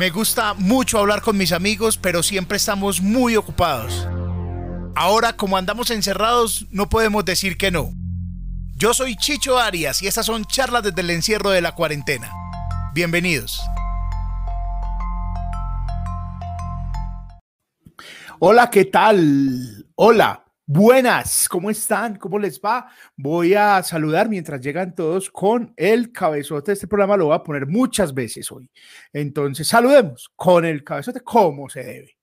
Me gusta mucho hablar con mis amigos, pero siempre estamos muy ocupados. Ahora, como andamos encerrados, no podemos decir que no. Yo soy Chicho Arias y estas son charlas desde el encierro de la cuarentena. Bienvenidos. Hola, ¿qué tal? Hola, buenas, ¿cómo están? ¿Cómo les va? Voy a saludar mientras llegan todos con el cabezote. Este programa lo voy a poner muchas veces hoy. Entonces, saludemos con el cabezote como se debe.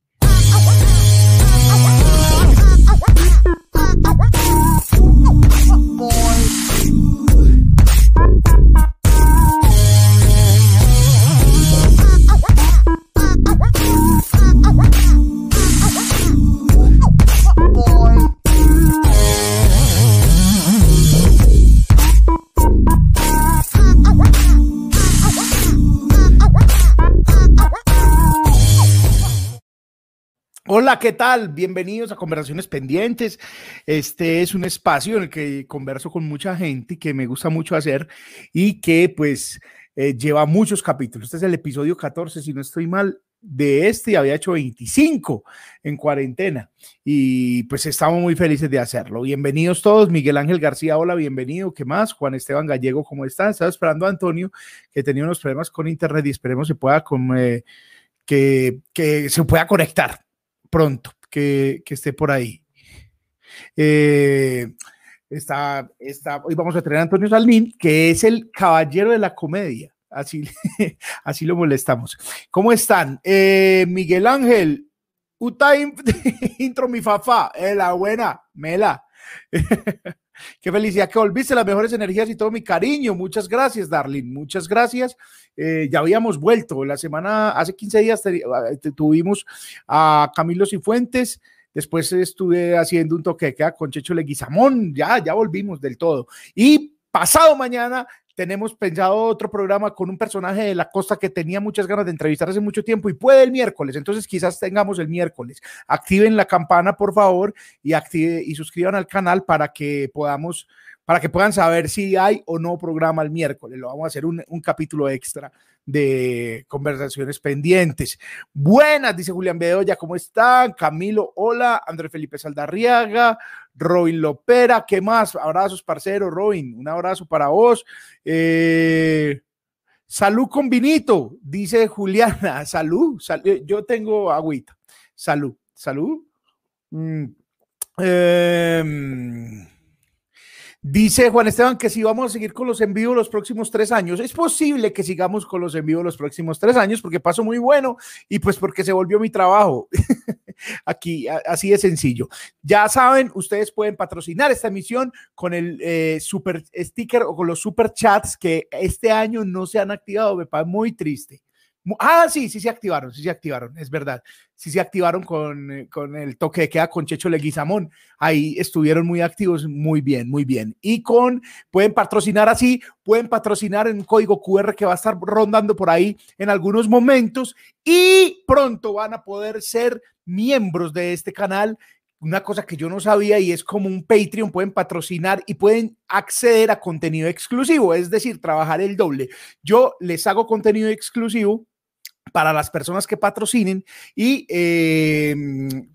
Hola, ¿qué tal? Bienvenidos a Conversaciones Pendientes. Este es un espacio en el que converso con mucha gente que me gusta mucho hacer y que pues eh, lleva muchos capítulos. Este es el episodio 14, si no estoy mal, de este y había hecho 25 en cuarentena y pues estamos muy felices de hacerlo. Bienvenidos todos. Miguel Ángel García, hola, bienvenido. ¿Qué más? Juan Esteban Gallego, ¿cómo están? Estaba esperando a Antonio que tenía unos problemas con internet y esperemos se pueda eh, que, que se pueda conectar pronto, que, esté por ahí. Eh, está, está, hoy vamos a tener a Antonio Salmín, que es el caballero de la comedia. Así, así lo molestamos. ¿Cómo están? Eh, Miguel Ángel, Uta intro mi fafa, eh, la buena, mela. Qué felicidad que volviste, las mejores energías y todo mi cariño. Muchas gracias, Darlene. Muchas gracias. Eh, ya habíamos vuelto. La semana, hace 15 días tuvimos a Camilo Cifuentes. Después estuve haciendo un toque de queda con Checho Leguizamón. Ya, ya volvimos del todo. Y pasado mañana tenemos pensado otro programa con un personaje de la costa que tenía muchas ganas de entrevistar hace mucho tiempo y puede el miércoles, entonces quizás tengamos el miércoles. Activen la campana, por favor, y, active, y suscriban al canal para que podamos, para que puedan saber si hay o no programa el miércoles. Lo vamos a hacer un, un capítulo extra de conversaciones pendientes. Buenas, dice Julián Bedoya, ¿cómo están? Camilo, hola. Andrés Felipe Saldarriaga, Robin Lopera, ¿qué más? Abrazos, parcero, Robin, un abrazo para vos. Eh, salud con vinito, dice Juliana. Salud, yo tengo agüita. Salud, salud. Em, Dice Juan Esteban que si vamos a seguir con los en vivo los próximos tres años, es posible que sigamos con los en vivo los próximos tres años porque pasó muy bueno y pues porque se volvió mi trabajo. Aquí, así de sencillo. Ya saben, ustedes pueden patrocinar esta emisión con el eh, super sticker o con los super chats que este año no se han activado. Me parece muy triste. Ah, sí, sí se activaron, sí se activaron, es verdad. Sí se activaron con, eh, con el toque de queda con Checho Leguizamón. Ahí estuvieron muy activos, muy bien, muy bien. Y con, pueden patrocinar así, pueden patrocinar en un código QR que va a estar rondando por ahí en algunos momentos y pronto van a poder ser miembros de este canal una cosa que yo no sabía y es como un Patreon, pueden patrocinar y pueden acceder a contenido exclusivo, es decir, trabajar el doble. Yo les hago contenido exclusivo para las personas que patrocinen y em,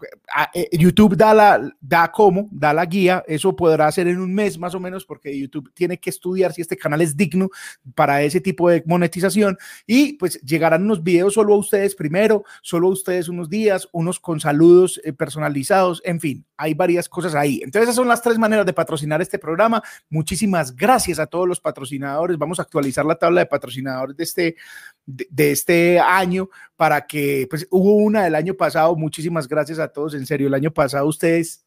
eh, YouTube da la da como da la guía. Eso podrá hacer en un mes más o menos porque YouTube tiene que estudiar si este canal es digno para ese tipo de monetización. Y pues llegarán unos videos solo a ustedes primero solo a ustedes unos días unos con saludos eh, personalizados en fin hay varias cosas ahí. Entonces esas son las tres maneras de patrocinar este programa. Muchísimas gracias a todos los patrocinadores. Vamos a actualizar la tabla de patrocinadores de este de, este año para que, pues hubo una del año pasado, muchísimas gracias a todos, en serio, el año pasado ustedes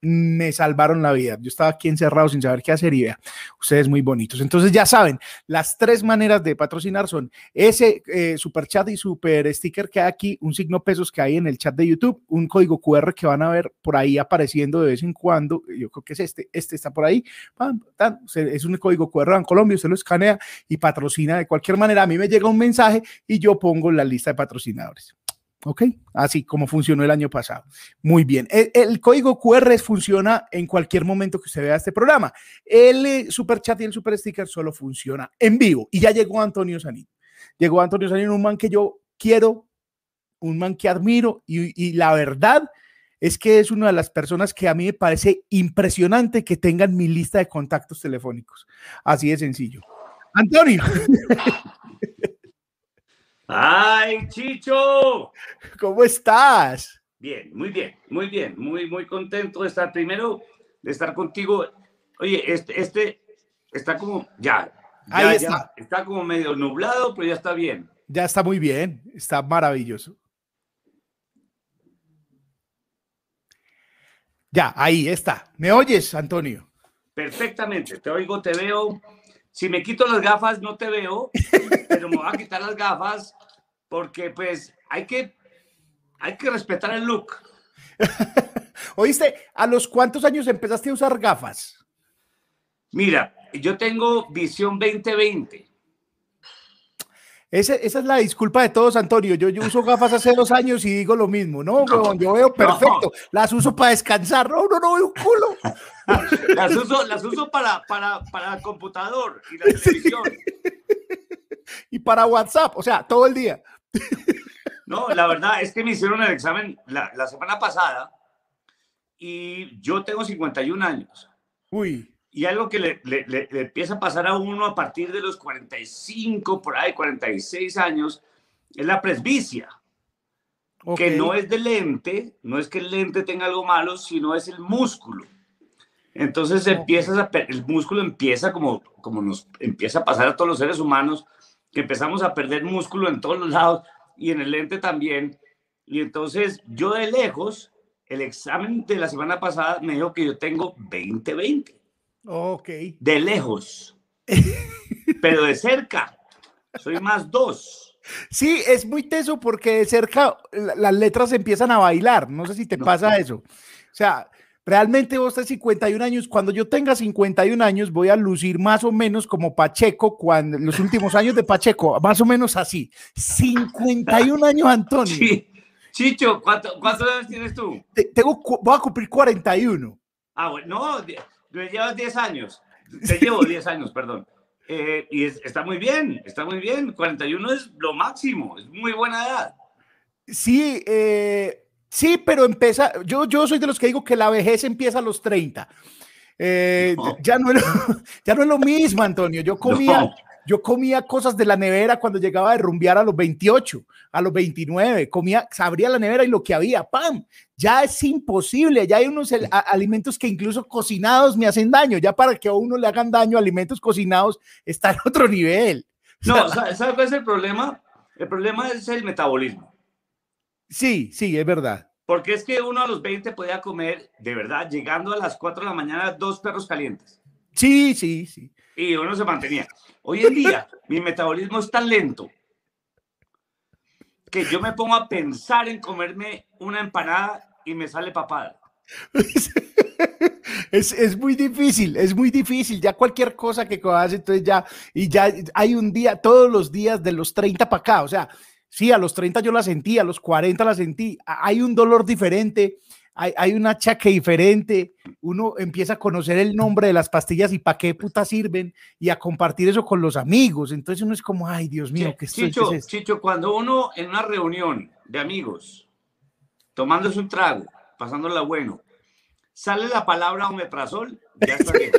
me salvaron la vida. Yo estaba aquí encerrado sin saber qué hacer y vea, ustedes muy bonitos. Entonces ya saben, las tres maneras de patrocinar son ese eh, super chat y super sticker que hay aquí, un signo pesos que hay en el chat de YouTube, un código QR que van a ver por ahí apareciendo de vez en cuando. Yo creo que es este, este está por ahí. Es un código QR en Colombia, usted lo escanea y patrocina de cualquier manera. A mí me llega un mensaje y yo pongo la lista de patrocinadores. ¿Ok? Así como funcionó el año pasado. Muy bien. El, código QR funciona en cualquier momento que usted vea este programa. El eh, super chat y el super sticker solo funciona en vivo. Y ya llegó Antonio Sanín. Llegó Antonio Sanín, un man que yo quiero, un man que admiro y, la verdad es que es una de las personas que a mí me parece impresionante que tengan mi lista de contactos telefónicos. Así de sencillo. Antonio. ¡Ay, Chicho! ¿Cómo estás? Bien, muy bien, muy bien, muy, muy contento de estar primero, de estar contigo. Oye, este, este está como, ya, Ahí está. está como medio nublado, pero ya está bien. Ya está muy bien, está maravilloso. Ya, ahí está. ¿Me oyes, Antonio? Perfectamente, te oigo, te veo. Si me quito las gafas, no te veo, pero me voy a quitar las gafas porque pues hay que, hay que respetar el look. Oíste, ¿a los cuántos años empezaste a usar gafas? Mira, yo tengo visión 2020. esa es la disculpa de todos, Antonio. Yo, yo, uso gafas hace dos años y digo lo mismo. No, yo veo perfecto. Las uso para descansar. No, no, no veo un culo. las uso, las uso para, para, para el computador y la televisión. Y para WhatsApp, o sea, todo el día. No, la verdad es que me hicieron el examen la, la semana pasada y yo tengo 51 años. Uy. Y algo que le, le, empieza a pasar a uno a partir de los 45, por ahí 46 años, es la presbicia. Que no es de lente, no es que el lente tenga algo malo, sino es el músculo. Entonces empiezas a, el músculo empieza como, como nos empieza a pasar a todos los seres humanos, que empezamos a perder músculo en todos los lados y en el lente también. Y entonces yo de lejos, el examen de la semana pasada me dijo que yo tengo 20-20. Ok. De lejos. pero de cerca. Soy más dos. Sí, es muy teso porque de cerca las letras empiezan a bailar. No sé si te pasa eso. O sea, realmente vos tenés 51 años. Cuando yo tenga 51 años, voy a lucir más o menos como Pacheco, cuando los últimos años de Pacheco, más o menos así. 51 años, Antonio. Sí. Chicho, ¿cuántos años tienes tú? tengo, voy a cumplir 41. Ah, bueno, no, llevas 10 años. Te llevo 10 años, perdón. Eh, y está muy bien, está muy bien. 41 es lo máximo, es muy buena edad. Sí, eh, sí, pero empieza, yo, yo soy de los que digo que la vejez empieza a los 30. Eh, ya, no es, ya no es lo mismo, Antonio. Yo comía, yo comía cosas de la nevera cuando llegaba a rumbear a los 28, a los 29, comía, abría la nevera y lo que había, ¡pam! Ya es imposible, ya hay unos alimentos que incluso cocinados me hacen daño, ya para que a uno le hagan daño alimentos cocinados está en otro nivel. No, ¿sabes cuál es el problema? El problema es el metabolismo. Sí, sí, es verdad. Porque es que uno a los 20 podía comer, de verdad, llegando a las 4 de la mañana, dos perros calientes. Sí, sí, sí. Y uno se mantenía. Hoy en día, mi metabolismo es tan lento que yo me pongo a pensar en comerme una empanada y me sale papada. Es, es, muy difícil, es muy difícil. Ya cualquier cosa que cojas, entonces ya, y ya hay un día, todos los días de los 30 para acá. O sea, sí, a los 30 yo la sentí, a los 40 la sentí. Hay un dolor diferente, hay, una chaque diferente, uno empieza a conocer el nombre de las pastillas y para qué puta sirven y a compartir eso con los amigos. Entonces uno es como, ay, Dios mío, ¿qué Chicho, Chicho, cuando uno en una reunión de amigos, tomándose un trago, pasándola bueno, sale la palabra omeprazol, ya está bien.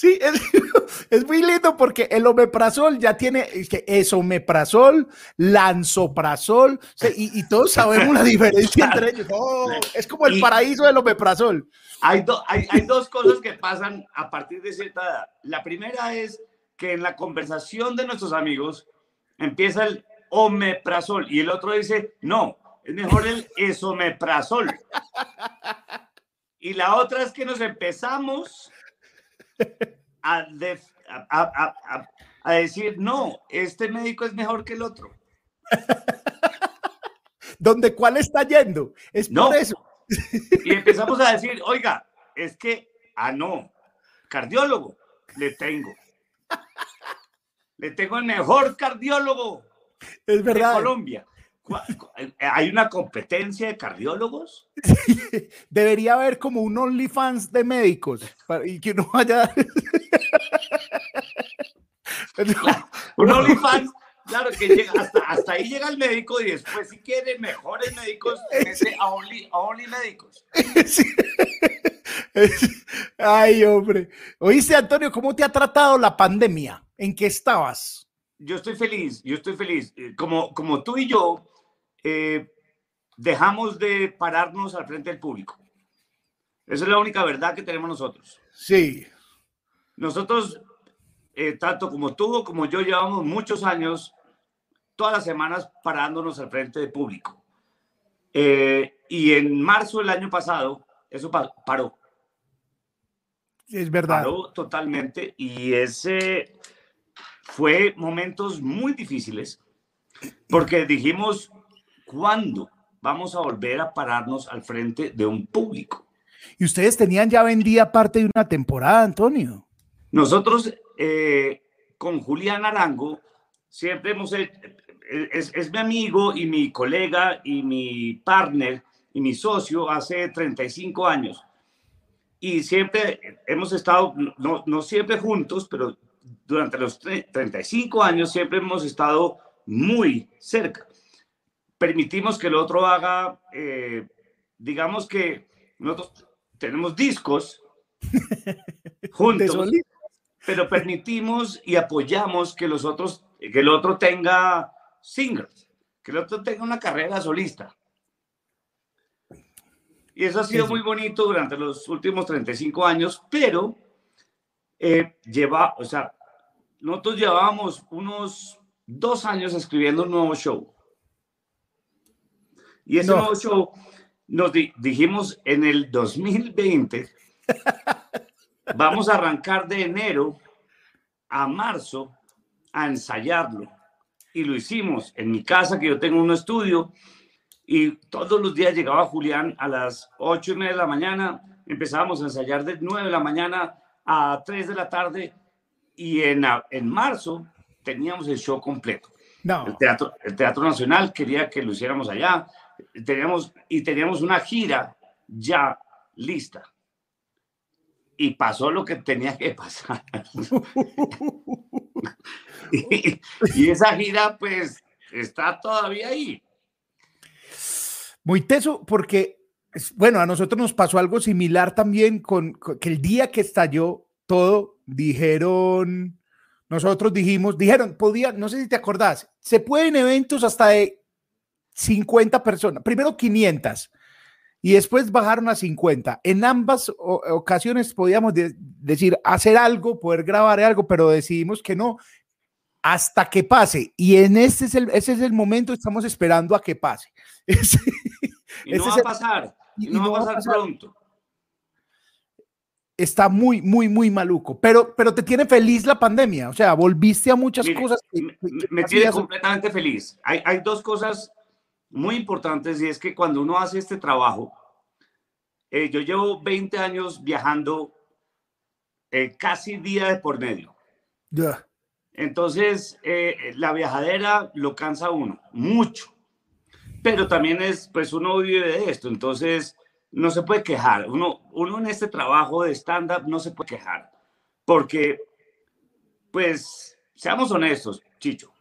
Sí, es, muy lindo porque el omeprazol ya tiene que es omeprazol, lanzoprazol, y, todos sabemos la diferencia entre ellos. es como el paraíso del omeprazol. Hay, hay, hay dos cosas que pasan a partir de cierta edad. La primera es que en la conversación de nuestros amigos empieza el omeprazol y el otro dice, no, es mejor el esomeprazol. Y la otra es que nos empezamos a, decir, no, este médico es mejor que el otro. ¿Dónde cuál está yendo? Es por eso. Y empezamos a decir, oiga, es que, ah, no, cardiólogo, le tengo. Le tengo el mejor cardiólogo es verdad. de Colombia. ¿Hay una competencia de cardiólogos? Debería haber como un OnlyFans de médicos y que uno vaya. un OnlyFans Claro que llega, hasta, hasta ahí llega el médico y después si quiere mejores médicos, ese a only, only médicos. Ay, hombre. Oíste, Antonio, ¿cómo te ha tratado la pandemia? ¿En qué estabas? Yo estoy feliz, yo estoy feliz. Eh, como, como tú y yo eh, dejamos de pararnos al frente del público. Esa es la única verdad que tenemos nosotros. Sí. Nosotros, eh, tanto como tú como yo, llevamos muchos años, todas las semanas parándonos al frente del público. y en marzo del año pasado, eso paró. Es verdad. Paró totalmente y ese fue momentos muy difíciles porque dijimos, ¿cuándo vamos a volver a pararnos al frente de un público? Y ustedes tenían ya vendida parte de una temporada, Antonio. Nosotros eh, con Julián Arango siempre hemos hecho, es, es mi amigo y mi colega y mi partner y mi socio hace 35 años. Y siempre hemos estado, no, no siempre juntos, pero durante los 35 años siempre hemos estado muy cerca. Permitimos que el otro haga, eh, digamos que nosotros tenemos discos juntos, pero permitimos y apoyamos que los otros, que el otro tenga singles, que el otro tenga una carrera solista. Y eso ha sido muy bonito durante los últimos 35 años, pero eh, lleva, o sea, nosotros llevábamos unos dos años escribiendo un nuevo show. Y ese show nos dijimos en el 2020, vamos a arrancar de enero a marzo a ensayarlo. Y lo hicimos en mi casa, que yo tengo un estudio, y todos los días llegaba Julián a las ocho y media de la mañana, empezábamos a ensayar de 9 de la mañana a 3 de la tarde y en, en marzo teníamos el show completo. No. El, teatro, el Teatro Nacional quería que lo hiciéramos allá teníamos, y teníamos una gira ya lista. Y pasó lo que tenía que pasar. y, y esa gira pues está todavía ahí. Muy teso, porque, bueno, a nosotros nos pasó algo similar también con, que el día que estalló todo, dijeron, nosotros dijimos, dijeron, podía, no sé si te acordás, se pueden eventos hasta de 50 personas, primero 500 y después bajaron a 50. En ambas ocasiones podíamos decir hacer algo, poder grabar algo, pero decidimos que no, hasta que pase. Y en ese es el, ese es el momento, estamos esperando a que pase. y no va a pasar, y no, va a pasar, pronto. Está muy, muy, muy maluco, pero, pero te tiene feliz la pandemia, o sea, volviste a muchas cosas. me, tiene completamente feliz. Hay, hay dos cosas muy importantes y es que cuando uno hace este trabajo, eh, yo llevo 20 años viajando eh, casi día de por medio. Ya. Entonces, eh, la viajadera lo cansa uno mucho, pero también es, pues uno vive de esto, entonces no se puede quejar. Uno, uno en este trabajo de stand-up no se puede quejar, porque, pues, seamos honestos, Chicho.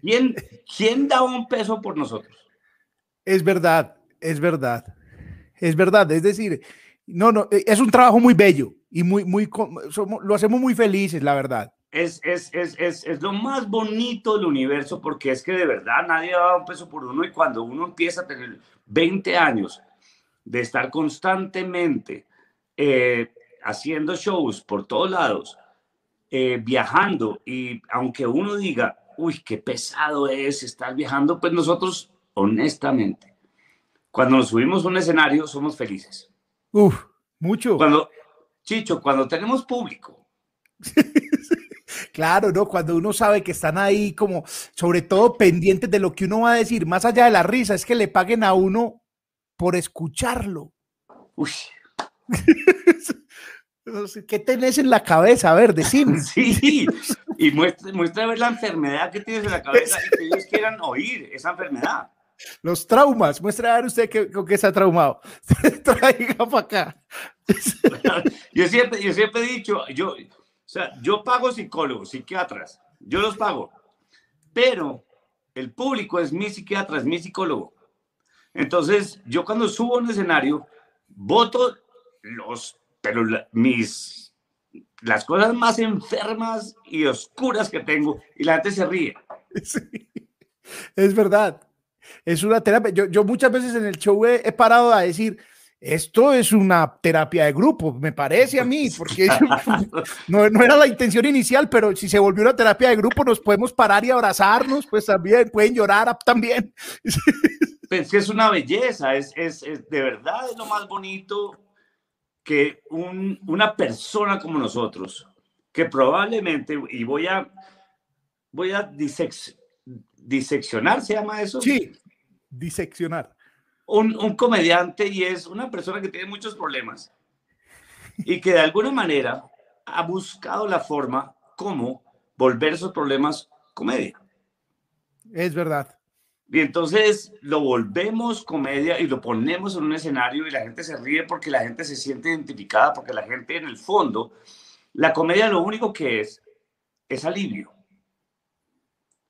¿Quién, ¿Quién da un peso por nosotros? Es verdad, es verdad, es verdad. Es decir, no, no, es un trabajo muy bello y muy, muy, somos, lo hacemos muy felices, la verdad. Es, es, es, es, es lo más bonito del universo porque es que de verdad nadie da un peso por uno y cuando uno empieza a tener 20 años de estar constantemente eh, haciendo shows por todos lados, eh, viajando y aunque uno diga, uy, qué pesado es estar viajando, pues nosotros, honestamente, cuando nos subimos a un escenario somos felices. Uf, mucho. Cuando, Chicho, cuando tenemos público. Claro, ¿no? Cuando uno sabe que están ahí como, sobre todo pendientes de lo que uno va a decir, más allá de la risa, es que le paguen a uno por escucharlo. Uy. ¿Qué tenés en la cabeza? A ver, decime. Sí, y muestra, muestra ver la enfermedad que tienes en la cabeza y que ellos quieran oír esa enfermedad. Los traumas, muestra a ver usted que, con qué está traumado. Traiga para acá. Yo siempre, yo siempre he dicho, yo, o sea, yo pago psicólogos, psiquiatras, yo los pago. pero el público es mi psiquiatra, es mi psicólogo. Entonces, yo cuando subo a un escenario, voto los, pero mis, las cosas más enfermas y oscuras que tengo y la gente se ríe. es verdad. Es una terapia. Yo, yo muchas veces en el show he parado a decir, esto es una terapia de grupo, me parece a mí, porque no, era la intención inicial, pero si se volvió una terapia de grupo, nos podemos parar y abrazarnos, pues también pueden llorar también. Pues es una belleza, es, es, de verdad es lo más bonito que una persona como nosotros, que probablemente, y voy a, voy a diseccionar, ¿se llama eso? Sí, diseccionar un, comediante y es una persona que tiene muchos problemas y que de alguna manera ha buscado la forma como volver esos problemas comedia. Es verdad. Y entonces lo volvemos comedia y lo ponemos en un escenario y la gente se ríe porque la gente se siente identificada, porque la gente en el fondo, la comedia lo único que es es alivio.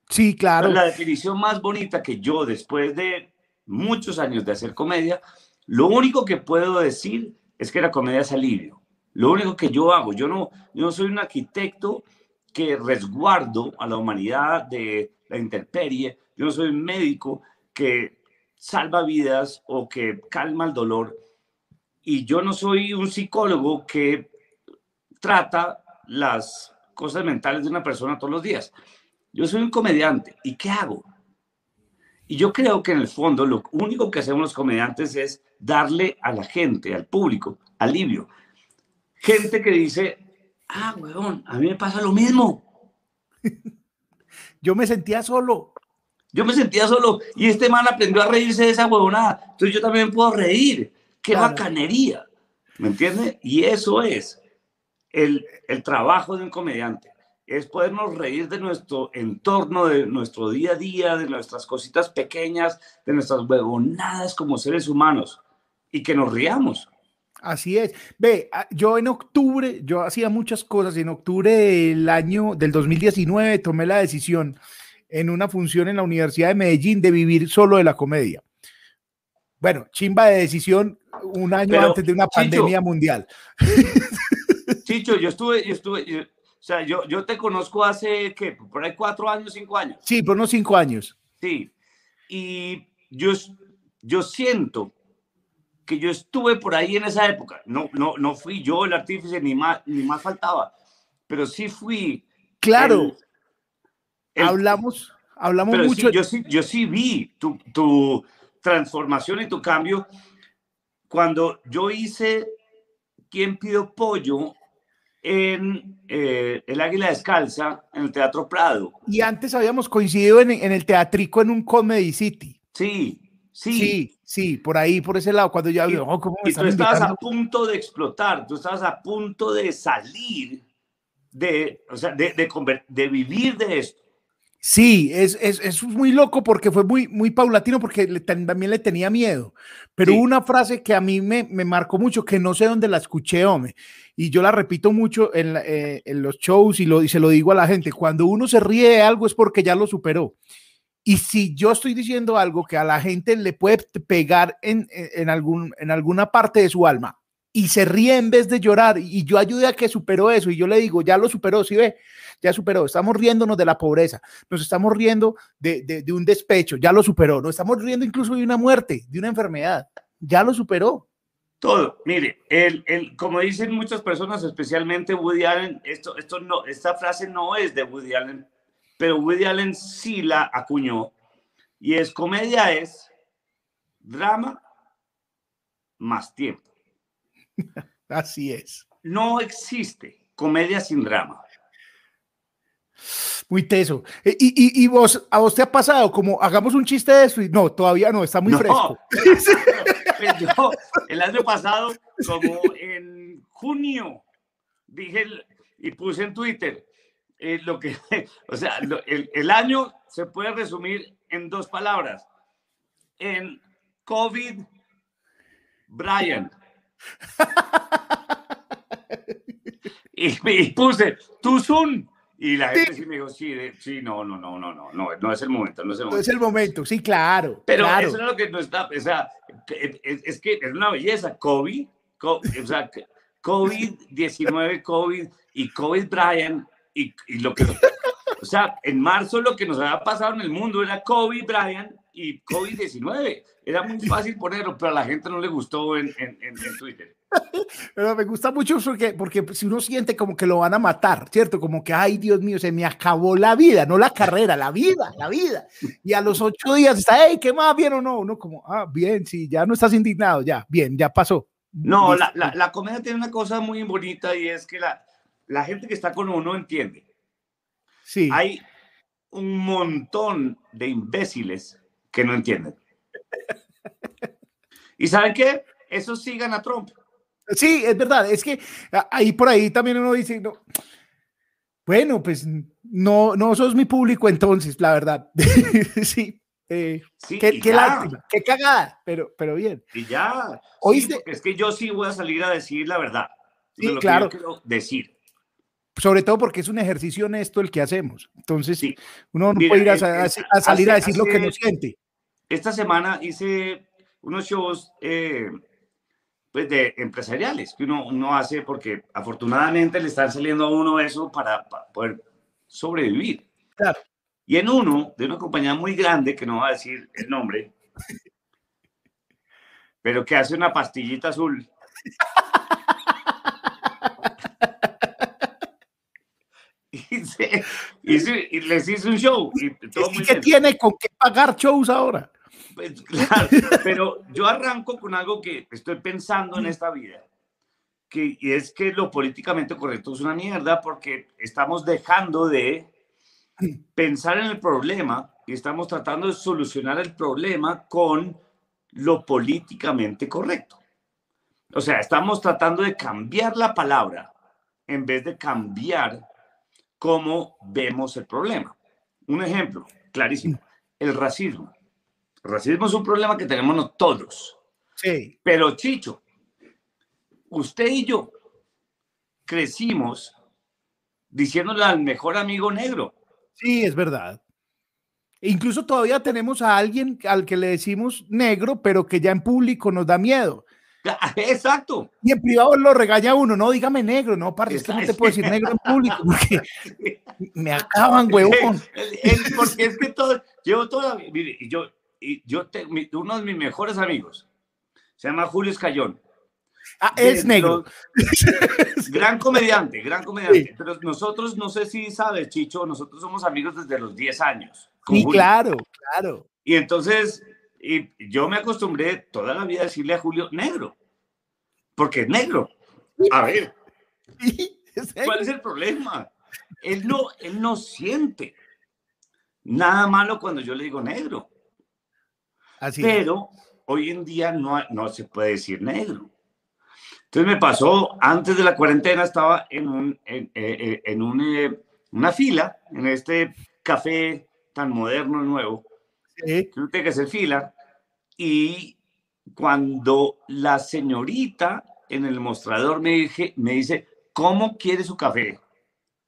Sí, claro. La definición más bonita que yo después de muchos años de hacer comedia, lo único que puedo decir es que la comedia es alivio. Lo único que yo hago, yo no, yo no soy un arquitecto que resguardo a la humanidad de la intemperie, yo no soy un médico que salva vidas o que calma el dolor, y yo no soy un psicólogo que trata las cosas mentales de una persona todos los días. Yo soy un comediante. ¿Y qué hago? Y yo creo que en el fondo lo único que hacemos los comediantes es darle a la gente, al público, alivio. Gente que dice, ah, weón, a mí me pasa lo mismo. yo me sentía solo. Yo me sentía solo y este man aprendió a reírse de esa huevonada. Entonces yo también puedo reír. Qué bacanería. ¿Me entiende? Y eso es el, el trabajo de un comediante es podernos reír de nuestro entorno, de nuestro día a día, de nuestras cositas pequeñas, de nuestras huevonadas como seres humanos y que nos riamos. Así es. Ve, ah, yo en octubre, yo hacía muchas cosas. En octubre del año del 2019 tomé la decisión en una función en la Universidad de Medellín de vivir solo de la comedia. Bueno, chimba de decisión un año antes de una pandemia mundial. Chicho, yo estuve, yo estuve, o sea, yo, yo te conozco hace, ¿qué? Por ahí cuatro años, cinco años. Sí, por unos cinco años. Sí. Y yo, yo siento que yo estuve por ahí en esa época. No, no, no fui yo el artífice, ni más, ni más faltaba. Pero sí fui. Claro. Hablamos, hablamos mucho. yo, sí, yo sí vi tu, tu transformación y tu cambio cuando yo hice ¿Quién pidió pollo? en eh, El Águila Descalza, en el Teatro Prado. Y antes habíamos coincidido en, en el teatrico en un Comedy City. Sí, sí. Sí, sí, por ahí, por ese lado, cuando ya... Y, oh, ¿cómo y tú estabas a punto de explotar, tú estabas a punto de salir, de, o sea, de, de, de vivir de esto. Sí, es, es, es, muy loco porque fue muy, muy paulatino porque también le tenía miedo. Pero una frase que a mí me, me, marcó mucho, que no sé dónde la escuché, hombre, y yo la repito mucho en, eh, en los shows y, lo, y se lo digo a la gente, cuando uno se ríe de algo es porque ya lo superó. Y si yo estoy diciendo algo que a la gente le puede pegar en, en, algún, en alguna parte de su alma y se ríe en vez de llorar y yo ayude a que superó eso y yo le digo, ya lo superó, ¿sí ve? Ya superó, estamos riéndonos de la pobreza, nos estamos riendo de, de, de un despecho, ya lo superó, nos estamos riendo incluso de una muerte, de una enfermedad, ya lo superó. Todo, mire, el, el, como dicen muchas personas, especialmente Woody Allen, esto, esto no, esta frase no es de Woody Allen, pero Woody Allen sí la acuñó. Y es comedia es drama más tiempo. Así es. No existe comedia sin drama. Muy teso. Eh, ¿Y, y, vos, a vos te ha pasado como hagamos un chiste de eso? Y no, todavía no, está muy fresco. yo el año pasado, como en junio, dije y puse en Twitter eh, lo que, o sea, el, el, año se puede resumir en dos palabras. En COVID, Brian. y, y puse, Too soon, Y la gente sí, me dijo, sí, sí, no, no, no, no, no, no, no es el momento, no es el momento. No es el momento, sí, claro. Pero claro. eso es lo que no está, o sea, es, es que es una belleza, COVID, COVID o sea, COVID-19, COVID y COVID Brian, y, y, lo que, o sea, en marzo lo que nos había pasado en el mundo era COVID Brian y COVID-19. Era muy fácil ponerlo, pero a la gente no le gustó en, en, en, Twitter. Pero me gusta mucho porque, porque si uno siente como que lo van a matar, ¿cierto? Como que, ay, Dios mío, se me acabó la vida, no la carrera, la vida, la vida. Y a los ocho días está, hey, ¿qué más? ¿Bien o no? Uno como, ah, bien, sí, ya no estás indignado, ya, bien, ya pasó. No, la, la, la, comedia tiene una cosa muy bonita y es que la, la gente que está con uno entiende. Sí. Hay un montón de imbéciles que no entienden. ¿Y saben qué? Eso sigan a Trump. Sí, es verdad. Es que ahí por ahí también uno dice, no, bueno, pues no, no sos mi público entonces, la verdad. sí. Eh, sí, qué, qué lástima, qué cagada, pero, pero bien. Y ya. ¿Oíste? Sí, es que yo sí voy a salir a decir la verdad. Sí, claro. quiero decir. Sobre todo porque es un ejercicio honesto el que hacemos. Entonces, sí. uno no Mira, puede ir a, a, a salir hace, a decir hace, lo que no siente. Esta semana hice unos shows eh, pues de empresariales que uno, uno hace porque afortunadamente le están saliendo a uno eso para, para poder sobrevivir. Claro. Y en uno, de una compañía muy grande, que no va a decir el nombre, pero que hace una pastillita azul. Y les hice un show. ¿Y, todo ¿Y qué bien. tiene con qué pagar shows ahora? Pues, claro, pero yo arranco con algo que estoy pensando en esta vida, que y es que lo políticamente correcto es una mierda porque estamos dejando de pensar en el problema y estamos tratando de solucionar el problema con lo políticamente correcto. O sea, estamos tratando de cambiar la palabra en vez de cambiar cómo vemos el problema. Un ejemplo clarísimo, el racismo. Racismo es un problema que tenemos todos. Sí. Pero Chicho, usted y yo crecimos diciéndole al mejor amigo negro, Sí, es verdad. Incluso todavía tenemos a alguien al que le decimos negro, pero que ya en público nos da miedo. Exacto. Y en privado lo regaña uno, no, dígame negro, no, parce, es que no te puedo decir negro en público porque me acaban, huevón. porque es que todo, llevo toda, mire, y yo, y yo te, mi, uno de mis mejores amigos se llama Julio Escayón. Ah, es negro. Gran comediante, gran comediante. Sí. Pero nosotros, no sé si sabes, Chicho, nosotros somos amigos desde los 10 años. Sí, Julio. claro, claro. Y entonces, y yo me acostumbré toda la vida a decirle a Julio negro, porque es negro. A ver, ¿cuál es el problema? Él no, él no siente nada malo cuando yo le digo negro. Así Pero es. hoy en día no, no se puede decir negro. Entonces me pasó, antes de la cuarentena estaba en, un, en, en, en un, eh, una fila, en este café tan moderno nuevo, Sí. tiene que hacer fila, y cuando la señorita en el mostrador me, dije, me dice, ¿cómo quiere su café?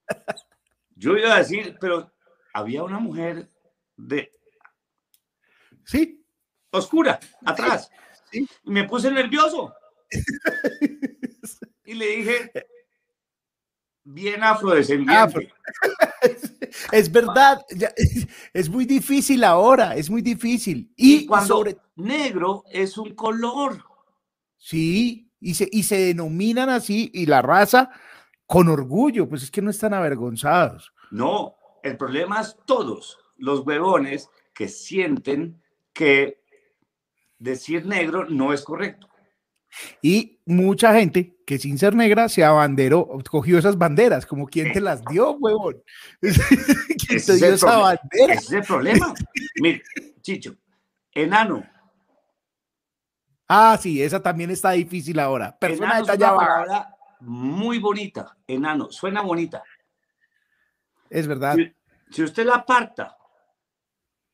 Yo iba a decir, pero había una mujer de Sí. Oscura atrás, Sí. y me puse nervioso. Y le dije, bien afrodescendiente. Afro. Es verdad, es muy difícil ahora, es muy difícil. Y, Y, cuando sobre, negro es un color. sí, y se, y se denominan así, y la raza con orgullo, pues es que no están avergonzados. No, el problema es todos los huevones que sienten que decir negro no es correcto. Y mucha gente que sin ser negra se abanderó, cogió esas banderas, como quien te las dio, huevón. ¿Quién Ese te es dio esa problema. bandera? Ese es el problema. Mire, Chicho, enano. Ah, sí, esa también está difícil ahora. Persona enano de es una palabra muy bonita. Enano, suena bonita. Es verdad. Si, si usted la aparta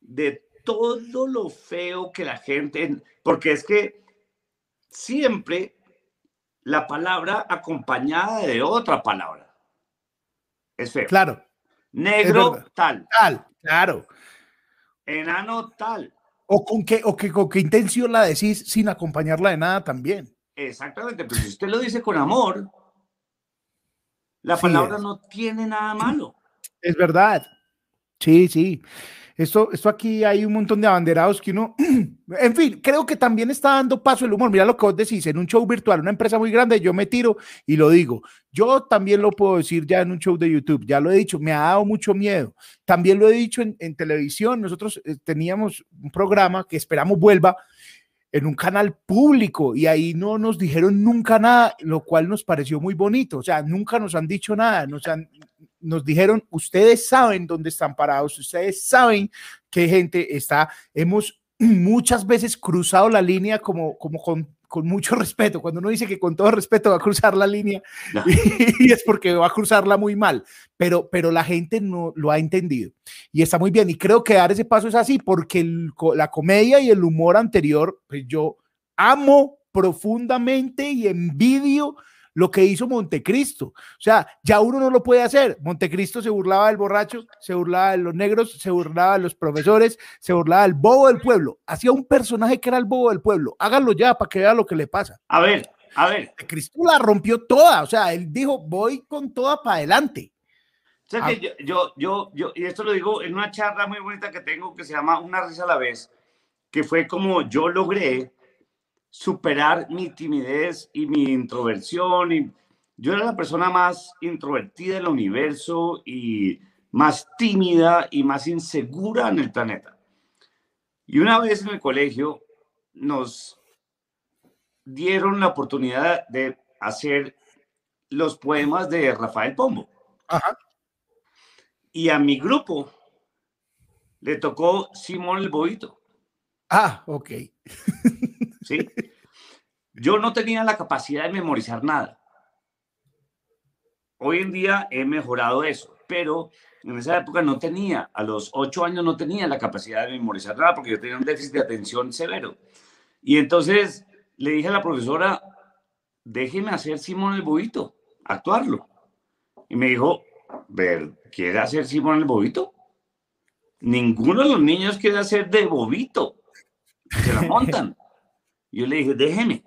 de todo lo feo que la gente, porque es que siempre la palabra acompañada de otra palabra es feo. Claro. Negro tal. Tal, claro. Enano tal. O con qué, o que, con qué intención la decís sin acompañarla de nada también. Exactamente, pero si usted lo dice con amor, la palabra no tiene nada malo. Es verdad. Sí, sí. Esto, esto aquí hay un montón de abanderados que uno, en fin, creo que también está dando paso el humor. Mira lo que vos decís, en un show virtual, una empresa muy grande, yo me tiro y lo digo. Yo también lo puedo decir ya en un show de YouTube, ya lo he dicho, me ha dado mucho miedo. También lo he dicho en, televisión, nosotros eh, teníamos un programa que esperamos vuelva en un canal público y ahí no nos dijeron nunca nada, lo cual nos pareció muy bonito. O sea, nunca nos han dicho nada, nos han, nos dijeron, ustedes saben dónde están parados, ustedes saben qué gente está. Hemos muchas veces cruzado la línea como, como con, con mucho respeto. Cuando uno dice que con todo respeto va a cruzar la línea, y, es porque va a cruzarla muy mal, pero, pero la gente no lo ha entendido y está muy bien. Y creo que dar ese paso es así porque la comedia y el humor anterior, pues yo amo profundamente y envidio lo que hizo Montecristo. O sea, ya uno no lo puede hacer. Montecristo se burlaba del borracho, se burlaba de los negros, se burlaba de los profesores, se burlaba del bobo del pueblo. Hacía un personaje que era el bobo del pueblo. Háganlo ya para que vea lo que le pasa. A ver, a ver. Cristo la rompió toda. O sea, él dijo, voy con toda para adelante. O sea, que ah. yo, yo, yo, y esto lo digo en una charla muy bonita que tengo que se llama Una risa a la vez, que fue como yo logré superar mi timidez y mi introversión. Y yo era la persona más introvertida del universo y más tímida y más insegura en el planeta. Y una vez en el colegio nos dieron la oportunidad de hacer los poemas de Rafael Pombo. Y a mi grupo le tocó Simón el Boito. Ah, ok. ¿sí? Yo no tenía la capacidad de memorizar nada. Hoy en día he mejorado eso, pero en esa época no tenía, a los ocho años no tenía la capacidad de memorizar nada porque yo tenía un déficit de atención severo. Y entonces le dije a la profesora, déjeme hacer Simón el Bobito, actuarlo. Y me dijo, ver, ¿quiere hacer Simón el Bobito? Ninguno de los niños quiere hacer de Bobito. Se la montan. Yo le dije, déjeme.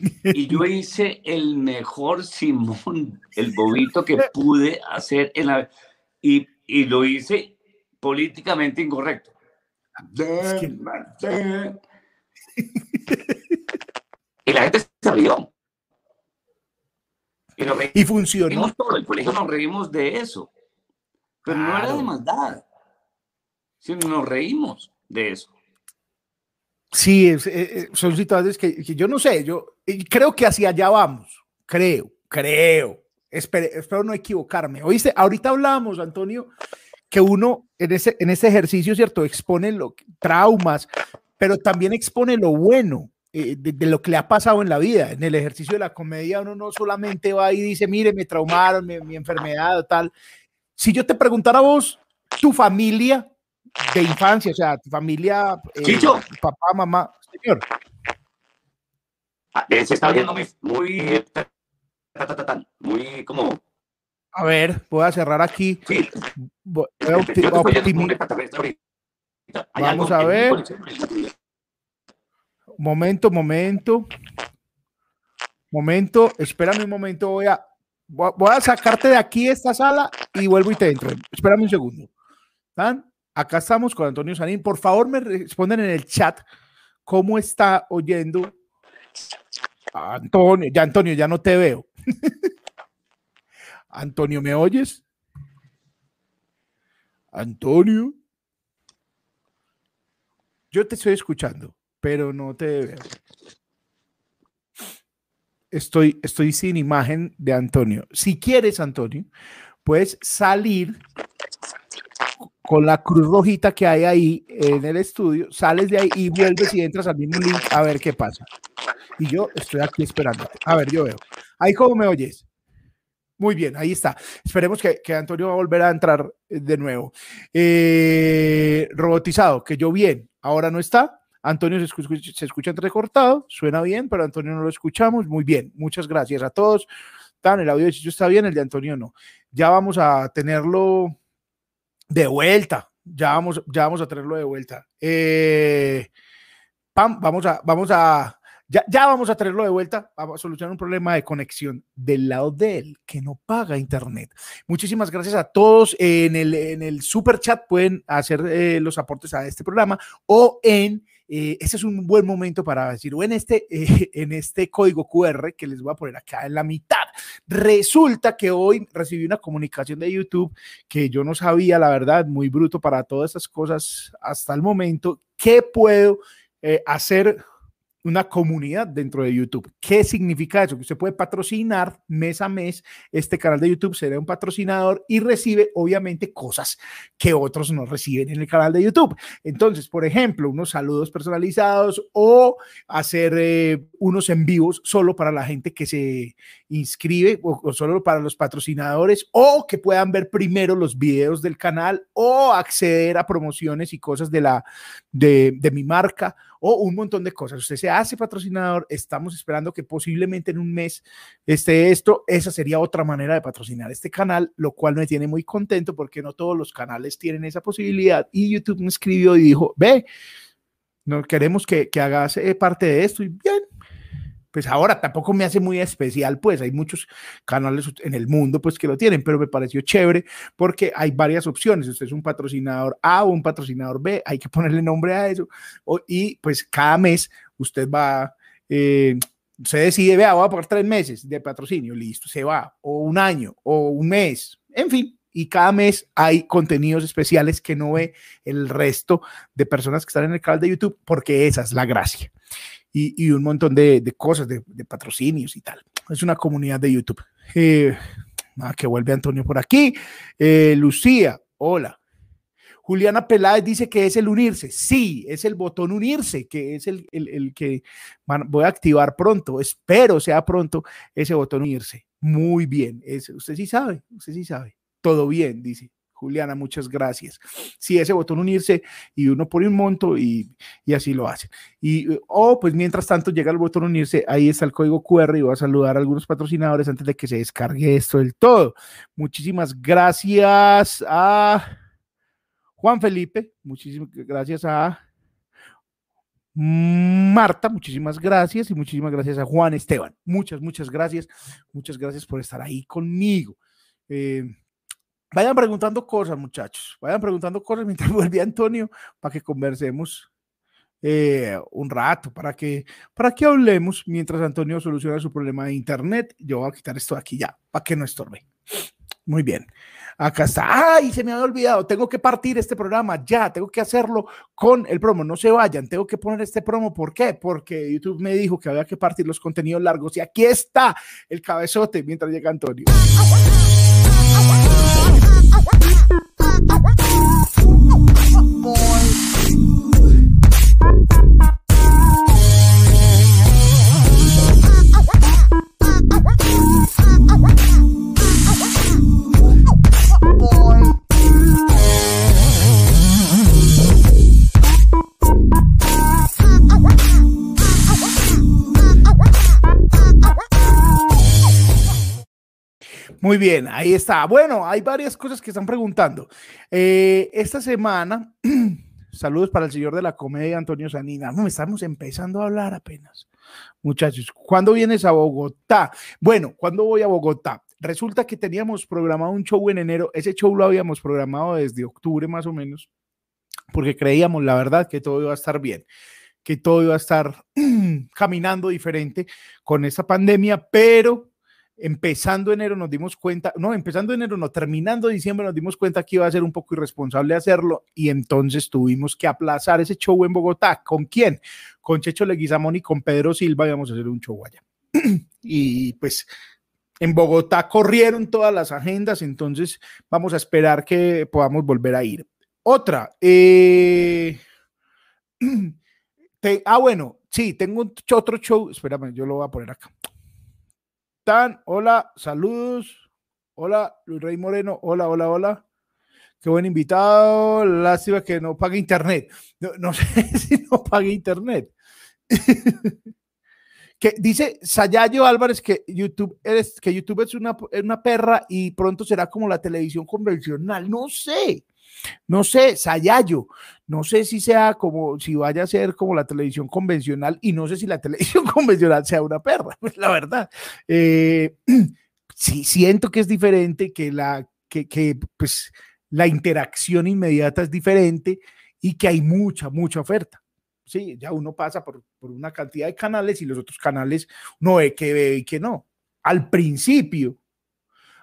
Y yo hice el mejor Simón, el bobito que pude hacer en la... Y, y lo hice políticamente incorrecto. Y la gente se rió. Y, funcionó. Todo el colegio nos reímos de eso. Pero no era de maldad. Sino nos reímos de eso. Sí, eh, eh, son situaciones que, yo no sé, yo creo que hacia allá vamos, creo, creo, espero no equivocarme. Oíste, ahorita hablábamos, Antonio, que uno en ese, en ese ejercicio, ¿cierto? Expone lo, traumas, pero también expone lo bueno eh, de, lo que le ha pasado en la vida. En el ejercicio de la comedia uno no solamente va y dice, mire, me traumaron, mi, mi enfermedad tal. Si yo te preguntara a vos, tu familia, de infancia, o sea, familia, eh, papá, mamá, señor. Ah, se está viendo muy, muy, muy como. A ver, voy a cerrar aquí. Sí. Voy Vamos a ver. Momento, momento. Momento, espérame un momento, voy a, voy a sacarte de aquí esta sala y vuelvo y te entro. Espérame un segundo. ¿Están? Acá estamos con Antonio Sanín. Por favor, me responden en el chat cómo está oyendo Antonio. Ya, Antonio, ya no te veo. Antonio, ¿me oyes? Antonio. Yo te estoy escuchando, pero no te veo. Estoy, estoy sin imagen de Antonio. Si quieres, Antonio, puedes salir con la cruz rojita que hay ahí en el estudio, sales de ahí y vuelves y entras al mismo link a ver qué pasa. Y yo estoy aquí esperando. A ver, yo veo. Ahí cómo me oyes. Muy bien, ahí está. Esperemos que, que Antonio va a volver a entrar de nuevo. Eh, robotizado, que yo bien, ahora no está. Antonio se escucha, se escucha entrecortado, suena bien, pero Antonio no lo escuchamos. Muy bien, muchas gracias a todos. Tan, el audio de Chicho está bien, el de Antonio no. Ya vamos a tenerlo de vuelta. Ya vamos, ya vamos a tenerlo de vuelta. Eh, pam, vamos a, vamos a, ya, ya vamos a tenerlo de vuelta. A solucionar un problema de conexión del lado de él, que no paga internet. Muchísimas gracias a todos. En el, en el super chat pueden hacer eh, los aportes a este programa o en eh, este es un buen momento para decir, o en este, eh, en este código QR que les voy a poner acá en la mitad. Resulta que hoy recibí una comunicación de YouTube que yo no sabía, la verdad, muy bruto para todas estas cosas hasta el momento. ¿Qué puedo eh, hacer una comunidad dentro de YouTube. ¿Qué significa eso? Que usted puede patrocinar mes a mes este canal de YouTube, será un patrocinador y recibe obviamente cosas que otros no reciben en el canal de YouTube. Entonces, por ejemplo, unos saludos personalizados o hacer eh, unos en vivos solo para la gente que se inscribe o, solo para los patrocinadores o que puedan ver primero los videos del canal o acceder a promociones y cosas de la de, de mi marca o un montón de cosas. Usted se hace patrocinador, estamos esperando que posiblemente en un mes esté esto. Esa sería otra manera de patrocinar este canal, lo cual me tiene muy contento porque no todos los canales tienen esa posibilidad. Y YouTube me escribió y dijo, ve, no queremos que, que hagas eh, parte de esto. Y bien, pues ahora tampoco me hace muy especial, pues hay muchos canales en el mundo pues que lo tienen, pero me pareció chévere porque hay varias opciones. Usted es un patrocinador A o un patrocinador B, hay que ponerle nombre a eso. y pues cada mes usted va, eh, se decide, vea, voy a pagar tres meses de patrocinio, listo, se va, o un año, o un mes, en fin. Y cada mes hay contenidos especiales que no ve el resto de personas que están en el canal de YouTube, porque esa es la gracia y, un montón de, cosas, de, patrocinios y tal. Es una comunidad de YouTube. Eh, ah, que vuelve Antonio por aquí. Eh, Lucía, hola. Juliana Peláez dice que es el unirse. Sí, es el botón unirse, que es el, el, que voy a activar pronto. Espero sea pronto ese botón unirse. Muy bien. Es, usted sí sabe, usted sí sabe. Todo bien, dice. Juliana, muchas gracias. Si ese botón unirse y uno pone un monto y, así lo hace. Y, o oh, pues mientras tanto llega el botón unirse, ahí está el código QR y voy a saludar a algunos patrocinadores antes de que se descargue esto del todo. Muchísimas gracias a Juan Felipe, muchísimas gracias a Marta, muchísimas gracias y muchísimas gracias a Juan Esteban. Muchas, muchas gracias. Muchas gracias por estar ahí conmigo. Eh, Vayan preguntando cosas, muchachos. Vayan preguntando cosas mientras vuelve Antonio para que conversemos eh, un rato, para que, para que hablemos mientras Antonio soluciona su problema de internet. Yo voy a quitar esto de aquí ya, para que no estorbe. Muy bien. Acá está. ¡Ay! Se me había olvidado. Tengo que partir este programa ya. Tengo que hacerlo con el promo. No se vayan. Tengo que poner este promo. ¿Por qué? Porque YouTube me dijo que había que partir los contenidos largos. Y aquí está el cabezote mientras llega Antonio. Boy. Muy bien, ahí está. Bueno, hay varias cosas que están preguntando. Eh, esta semana, saludos para el señor de la comedia, Antonio Sanina. No, estamos empezando a hablar apenas. Muchachos, ¿cuándo vienes a Bogotá? Bueno, ¿cuándo voy a Bogotá? Resulta que teníamos programado un show en enero. Ese show lo habíamos programado desde octubre más o menos, porque creíamos, la verdad, que todo iba a estar bien que todo iba a estar caminando diferente con esa pandemia, pero empezando enero nos dimos cuenta, no, empezando enero, no, terminando diciembre nos dimos cuenta que iba a ser un poco irresponsable hacerlo y entonces tuvimos que aplazar ese show en Bogotá. ¿Con quién? Con Checho Leguizamón y con Pedro Silva íbamos a hacer un show allá. y pues en Bogotá corrieron todas las agendas, entonces vamos a esperar que podamos volver a ir. Otra, eh, ah, bueno, sí, tengo otro show, espérame, yo lo voy a poner acá. Hola, saludos. Hola, Luis Rey Moreno. Hola, hola, hola. Qué buen invitado. Lástima que no pague internet. No, sé si no pague internet. Que dice Sayayo Álvarez que YouTube, es, que YouTube es una, una perra y pronto será como la televisión convencional. No sé, no sé, Sayayo, no sé si sea como, si vaya a ser como la televisión convencional y no sé si la televisión convencional sea una perra, la verdad. Eh, sí, siento que es diferente, que la, que, que pues la interacción inmediata es diferente y que hay mucha, mucha oferta. Sí, ya uno pasa por, por una cantidad de canales y los otros canales no ve que ve y que no. Al principio,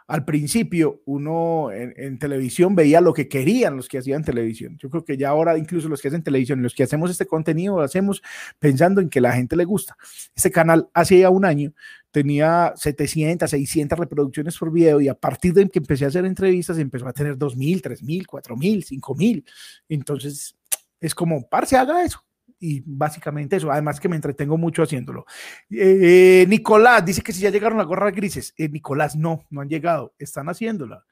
al principio uno en, televisión veía lo que querían los que hacían televisión. Yo creo que ya ahora incluso los que hacen televisión, los que hacemos este contenido, lo hacemos pensando en que la gente le gusta. Este canal hace ya un año tenía 700, 600 reproducciones por video y a partir de que empecé a hacer entrevistas empezó a tener 2.000, 3.000, 4.000, 5.000. Entonces es como, parce, haga eso y básicamente eso, además que me entretengo mucho haciéndolo. Eh, Nicolás dice que si ya llegaron las gorras grises, eh, Nicolás, no, no han llegado, están haciéndola.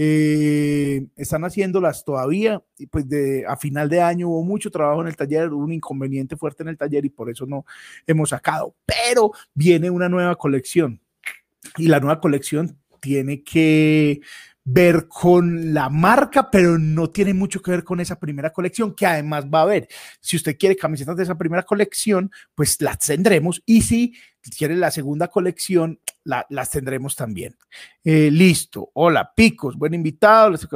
Eh, están haciéndolas todavía y pues de, a final de año hubo mucho trabajo en el taller, hubo un inconveniente fuerte en el taller y por eso no hemos sacado, pero viene una nueva colección y la nueva colección tiene que ver con la marca, pero no tiene mucho que ver con esa primera colección, que además va a haber. Si usted quiere camisetas de esa primera colección, pues las tendremos. Y si quiere la segunda colección, la, las tendremos también. Eh, listo. Hola, Picos, buen invitado. Les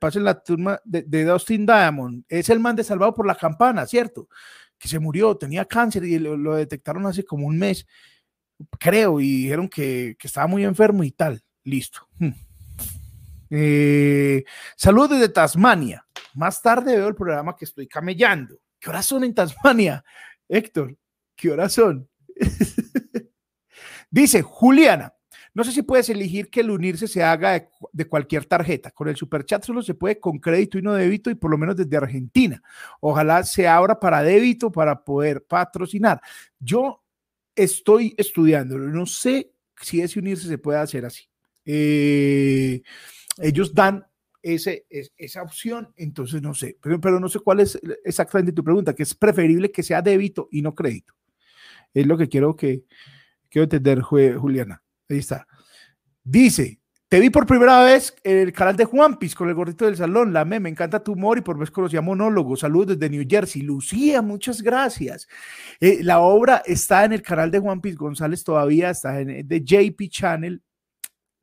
pasen la turma de, Dustin Diamond. Es el man de Salvado por la Campana, ¿cierto? Que se murió, tenía cáncer y lo, detectaron hace como un mes, creo, y dijeron que, que estaba muy enfermo y tal. Listo. Hmm. Eh, saludos desde Tasmania. Más tarde veo el programa que estoy camellando. ¿Qué horas son en Tasmania? Héctor, ¿qué horas son? Dice Juliana, no sé si puedes elegir que el unirse se haga de, cualquier tarjeta. Con el superchat solo se puede con crédito y no débito y por lo menos desde Argentina. Ojalá se abra para débito para poder patrocinar. Yo estoy estudiando, no sé si ese unirse se puede hacer así. Eh, ellos dan ese, esa opción, entonces no sé, pero, no sé cuál es exactamente tu pregunta, que es preferible que sea débito y no crédito. Es lo que quiero que quiero entender, Juliana. Ahí está. Dice, te vi por primera vez en el canal de Juanpis con el gordito del salón, la me, me encanta tu humor y por vez conocía monólogo. Saludos desde New Jersey. Lucía, muchas gracias. Eh, la obra está en el canal de Juanpis González todavía, está en de JP Channel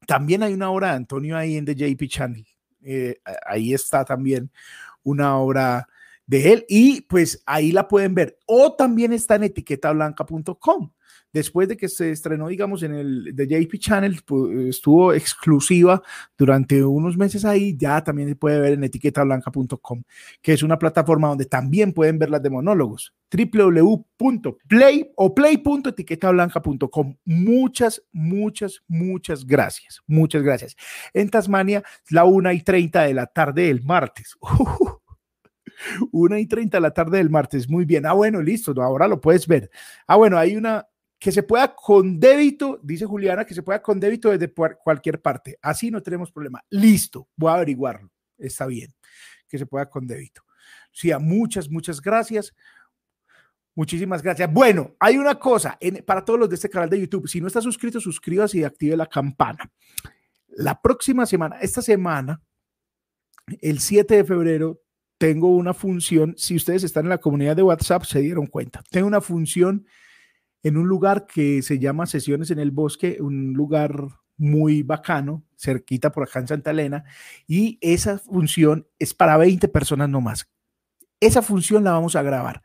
también hay una obra de Antonio ahí en The JP Channel. Eh, ahí está también una obra de él y pues ahí la pueden ver. O también está en etiquetablanca.com después de que se estrenó, digamos, en el de JP Channel, estuvo exclusiva durante unos meses ahí, ya también se puede ver en etiquetablanca.com, que es una plataforma donde también pueden ver las de monólogos. www.play o play.etiquetablanca.com. Muchas, muchas, muchas gracias. Muchas gracias. En Tasmania, la 1 y 30 de la tarde del martes. 1 y 30 de la tarde del martes. Muy bien. Ah, bueno, listo. Ahora lo puedes ver. Ah, bueno, hay una, que se pueda con débito, dice Juliana, que se pueda con débito desde cualquier parte. Así no tenemos problema. Listo, voy a averiguarlo. Está bien, que se pueda con débito. Sí, muchas, muchas gracias. Muchísimas gracias. Bueno, hay una cosa para todos los de este canal de YouTube. Si no está suscrito, suscríbase y active la campana. La próxima semana, esta semana, el 7 de febrero, tengo una función. Si ustedes están en la comunidad de WhatsApp, se dieron cuenta. Tengo una función en un lugar que se llama Sesiones en el Bosque, un lugar muy bacano, cerquita por acá en Santa Elena, y esa función es para 20 personas nomás. Esa función la vamos a grabar.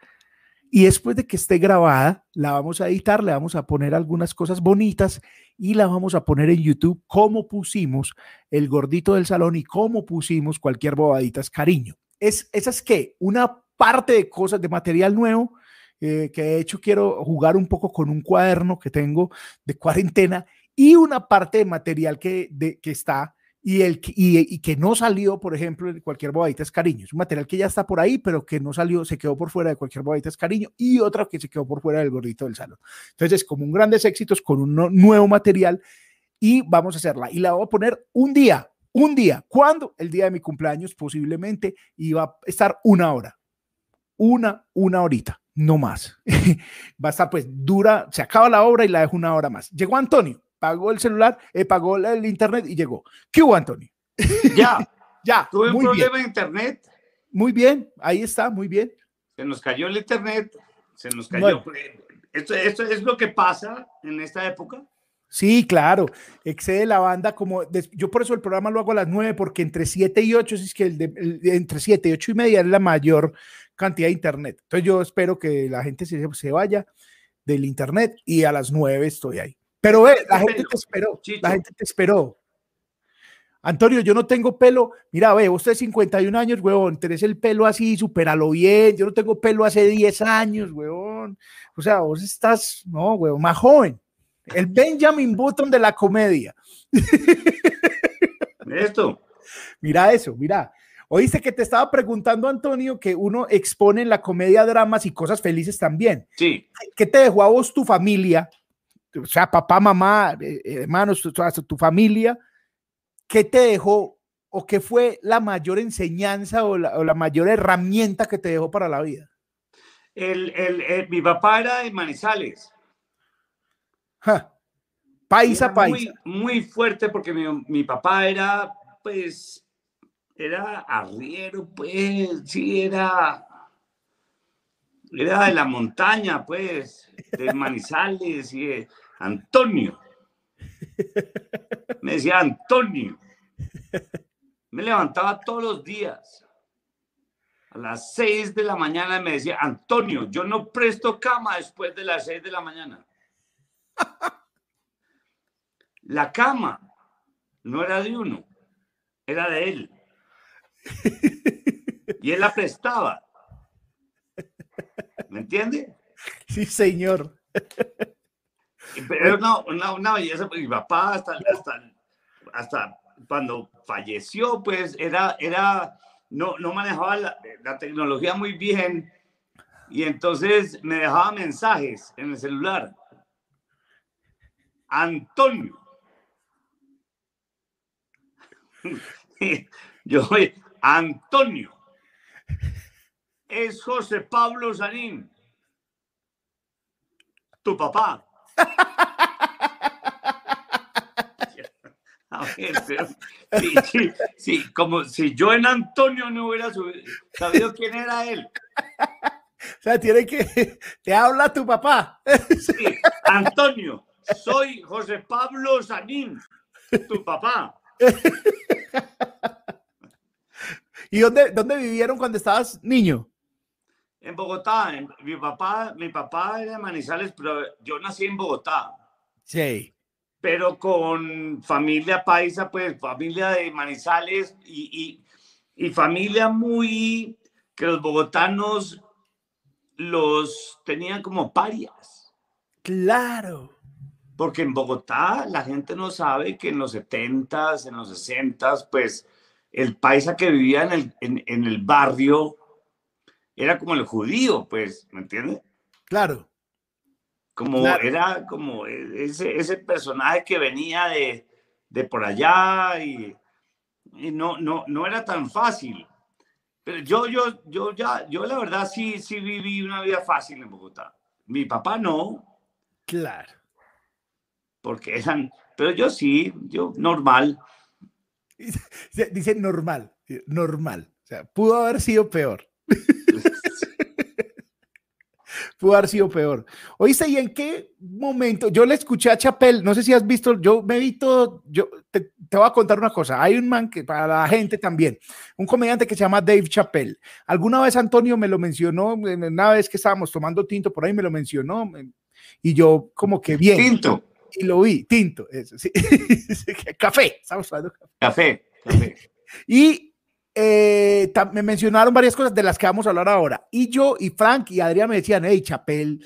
Y después de que esté grabada, la vamos a editar, le vamos a poner algunas cosas bonitas y la vamos a poner en YouTube como pusimos el gordito del salón y como pusimos cualquier bobadita es cariño. Es, esa es que una parte de cosas de material nuevo eh, que de hecho quiero jugar un poco con un cuaderno que tengo de cuarentena y una parte de material que, de, que está y, el, y, y, que no salió, por ejemplo, en cualquier bobadita es cariño. Es un material que ya está por ahí, pero que no salió, se quedó por fuera de cualquier bobadita es cariño y otra que se quedó por fuera del gordito del salón. Entonces, como un grandes éxitos con un nuevo material y vamos a hacerla. Y la voy a poner un día, un día. ¿Cuándo? El día de mi cumpleaños, posiblemente, y va a estar una hora. Una, una horita no más. Va a estar pues dura, se acaba la obra y la dejo una hora más. Llegó Antonio, pagó el celular, eh, pagó el internet y llegó. ¿Qué hubo, Antonio? Ya, ya. Tuve un problema de internet. Muy bien, ahí está, muy bien. Se nos cayó el internet, se nos cayó. Esto, esto es lo que pasa en esta época. Sí, claro, excede la banda como, yo por eso el programa lo hago a las nueve, porque entre siete y ocho, es que el entre siete y ocho y media es la mayor cantidad de internet. Entonces yo espero que la gente se, se vaya del internet y a las nueve estoy ahí. Pero ve, la gente te esperó, la gente te esperó. Antonio, yo no tengo pelo. Mira, ve, usted es 51 años, huevón. Tenés el pelo así, superalo bien. Yo no tengo pelo hace 10 años, huevón. O sea, vos estás, no, huevón, más joven. El Benjamin Button de la comedia. Esto. Mira eso, mira. Oíste que te estaba preguntando, Antonio, que uno expone en la comedia dramas y cosas felices también. Sí. ¿Qué te dejó a vos tu familia? O sea, papá, mamá, eh, hermanos, tu, tu familia. ¿Qué te dejó o qué fue la mayor enseñanza o la, mayor herramienta que te dejó para la vida? El, el, mi papá era de Manizales. Paisa, paisa. Muy, muy, fuerte porque mi, mi papá era, pues, era arriero, pues, sí, era, era de la montaña, pues, de Manizales y Antonio. Me decía Antonio. Me levantaba todos los días. A las seis de la mañana me decía, Antonio, yo no presto cama después de las seis de la mañana. La cama no era de uno, era de él y él la prestaba. ¿Me entiende? Sí, señor. Pero no, una, belleza, mi papá hasta, hasta, cuando falleció, pues era, era, no, no manejaba la, la, tecnología muy bien y entonces me dejaba mensajes en el celular. Antonio. Yo, Antonio es José Pablo Sanín, tu papá. A ver, sí, sí, como si yo en Antonio no hubiera sabido quién era él. O sea, tiene que, te habla tu papá. Sí, Antonio, soy José Pablo Sanín, tu papá. ¿Y dónde, dónde vivieron cuando estabas niño? En Bogotá. mi, papá, mi papá era de Manizales, pero yo nací en Bogotá. Sí. Pero con familia paisa, pues familia de Manizales y, y, y familia muy que los bogotanos los tenían como parias. Claro. Porque en Bogotá la gente no sabe que en los 70s, en los 60s, pues el paisa que vivía en el, en, el barrio era como el judío, pues, ¿me entiendes? Claro. Como era como ese, ese personaje que venía de, de por allá y, y, no, no, no era tan fácil. Pero yo, yo, yo ya, yo la verdad sí, sí viví una vida fácil en Bogotá. Mi papá no. Claro. Porque eran, pero yo sí, yo normal. Dice normal, normal. O sea, pudo haber sido peor. pudo haber sido peor. Oíste, ¿y en qué momento? Yo le escuché a Chapel, no sé si has visto, yo me vi todo, yo te, voy a contar una cosa. Hay un man que para la gente también, un comediante que se llama Dave Chappelle. Alguna vez Antonio me lo mencionó, una vez que estábamos tomando tinto por ahí me lo mencionó, y yo como que bien. Tinto y lo vi, tinto, eso, sí. café, estamos hablando café. Café, Y eh, me mencionaron varias cosas de las que vamos a hablar ahora. Y yo y Frank y Adrián me decían, hey, Chapel.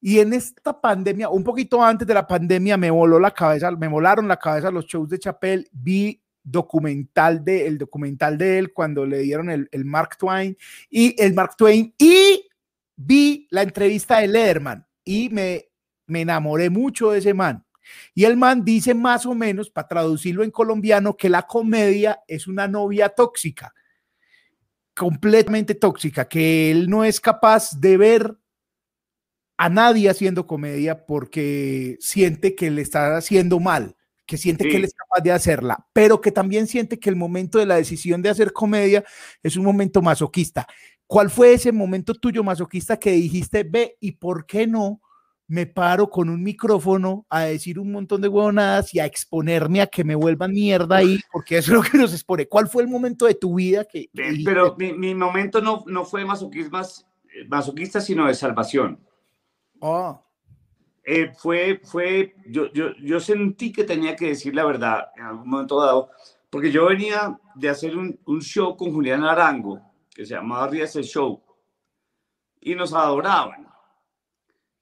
Y en esta pandemia, un poquito antes de la pandemia, me voló la cabeza, me volaron la cabeza los shows de Chapel. Vi documental de el documental de él cuando le dieron el, el Mark Twain y el Mark Twain y vi la entrevista de Lederman y me me enamoré mucho de ese man. Y el man dice más o menos, para traducirlo en colombiano, que la comedia es una novia tóxica. completamente tóxica, que él no es capaz de ver a nadie haciendo comedia porque siente que le está haciendo mal, que siente que él es capaz de hacerla, pero que también siente que el momento de la decisión de hacer comedia es un momento masoquista. ¿Cuál fue ese momento tuyo masoquista que dijiste, ve, y por qué no? Me paro con un micrófono a decir un montón de huevonadas y a exponerme a que me vuelvan mierda ahí, porque eso es lo que nos expone. ¿Cuál fue el momento de tu vida que... Pero mi, momento no, no fue masoquista, sino de salvación. Oh. Eh, fue, fue, yo, yo, yo sentí que tenía que decir la verdad en algún momento dado, porque yo venía de hacer un, un show con Julián Arango, que se llamaba Rías el Show, y nos adoraban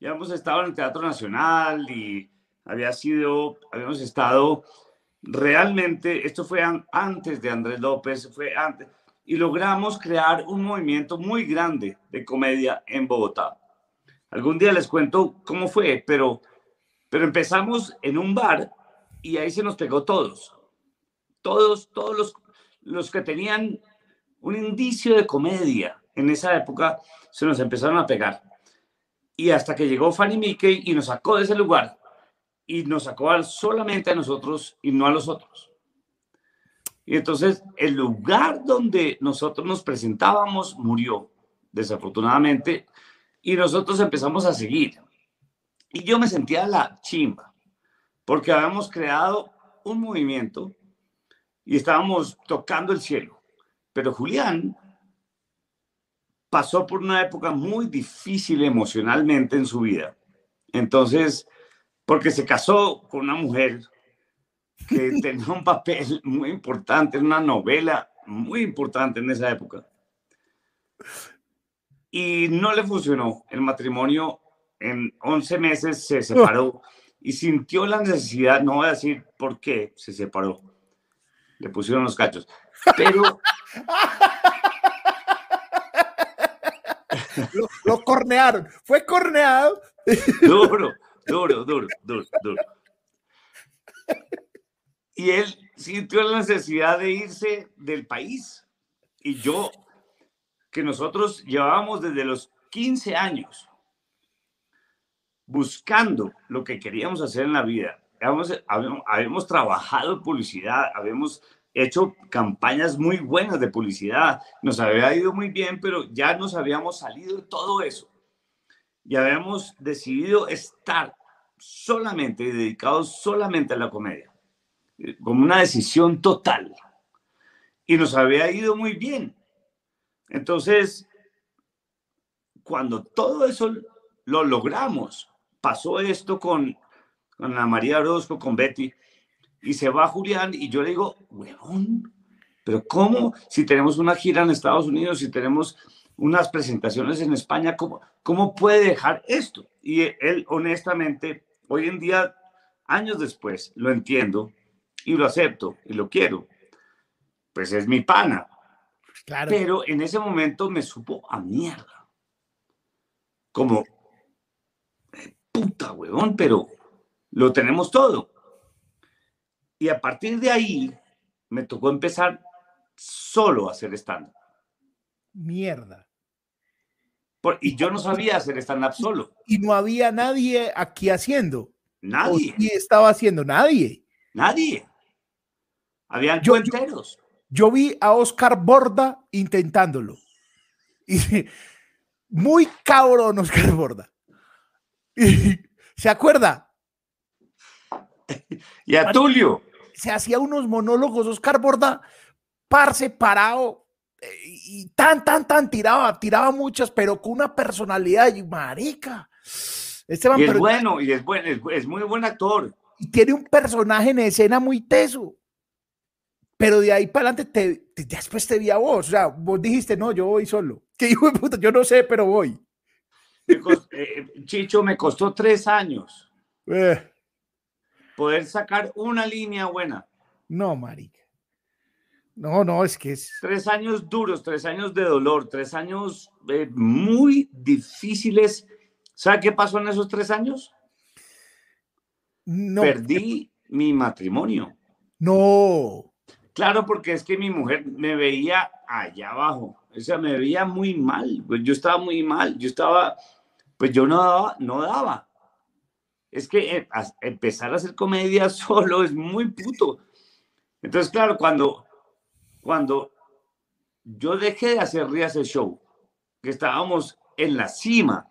ya hemos estado en el Teatro Nacional y había sido, habíamos estado realmente, esto fue antes de Andrés López, fue antes, y logramos crear un movimiento muy grande de comedia en Bogotá. Algún día les cuento cómo fue, pero, pero empezamos en un bar y ahí se nos pegó todos. Todos, todos los, los que tenían un indicio de comedia en esa época se nos empezaron a pegar y hasta que llegó Fanny Mickey y nos sacó de ese lugar y nos sacó solamente a nosotros y no a los otros. Y entonces el lugar donde nosotros nos presentábamos murió, desafortunadamente, y nosotros empezamos a seguir. Y yo me sentía la chimba, porque habíamos creado un movimiento y estábamos tocando el cielo. Pero Julián pasó por una época muy difícil emocionalmente en su vida. Entonces, porque se casó con una mujer que tenía un papel muy importante en una novela muy importante en esa época. Y no le funcionó. El matrimonio en 11 meses se separó y sintió la necesidad, no voy a decir por qué se separó. Le pusieron los cachos. Pero lo, cornearon. Fue corneado. Duro, duro, duro, duro, duro. Y él sintió la necesidad de irse del país. Y yo, que nosotros llevábamos desde los 15 años buscando lo que queríamos hacer en la vida. Habíamos, habíamos trabajado en publicidad, habíamos hecho campañas muy buenas de publicidad, nos había ido muy bien, pero ya nos habíamos salido de todo eso. Y habíamos decidido estar solamente dedicados solamente a la comedia, eh, como una decisión total. Y nos había ido muy bien. Entonces, cuando todo eso lo logramos, pasó esto con, con la María Orozco, con Betty, y se va Julián y yo le digo, weón, pero ¿cómo? Si tenemos una gira en Estados Unidos, si tenemos unas presentaciones en España, ¿cómo, cómo puede dejar esto? Y él, honestamente, hoy en día, años después, lo entiendo y lo acepto y lo quiero. Pues es mi pana. Claro. Pero en ese momento me supo a mierda. Como, puta, huevón, pero lo tenemos todo. Y a partir de ahí me tocó empezar solo a hacer stand-up. Mierda. y yo no sabía hacer stand-up solo. Y no había nadie aquí haciendo. Nadie. Y estaba haciendo nadie. Nadie. Habían yo, cuenteros. Yo, vi a Oscar Borda intentándolo. Y, muy cabrón Oscar Borda. ¿Se acuerda? y a Tulio se hacía unos monólogos, Oscar Borda, par separado, eh, y tan, tan, tan tiraba, tiraba muchas, pero con una personalidad, y marica. Este y es bueno, y es, bueno, es, muy buen actor. Y tiene un personaje en escena muy teso. Pero de ahí para adelante, te, después te vi a vos. O sea, vos dijiste, no, yo voy solo. Que hijo de puta, yo no sé, pero voy. Eh, Chicho, me costó tres años. Eh poder sacar una línea buena. No, marica. No, no, es que es... Tres años duros, tres años de dolor, tres años eh, muy difíciles. ¿Sabe qué pasó en esos tres años? No. Perdí mi matrimonio. No. Claro, porque es que mi mujer me veía allá abajo, o sea, me veía muy mal, pues yo estaba muy mal, yo estaba, pues yo no daba, no daba. Es que eh, empezar a hacer comedia solo es muy puto. Entonces, claro, cuando, cuando yo dejé de hacer Rías el Show, que estábamos en la cima,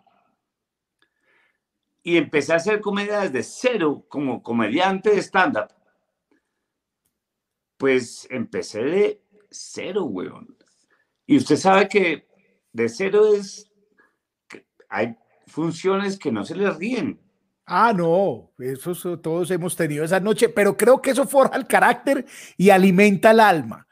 y empecé a hacer comedia desde cero como comediante de stand-up, pues empecé de cero, weón. Y usted sabe que de cero es, hay funciones que no se les ríen. Ah, no, eso todos hemos tenido esa noche, pero creo que eso forja el carácter y alimenta el alma.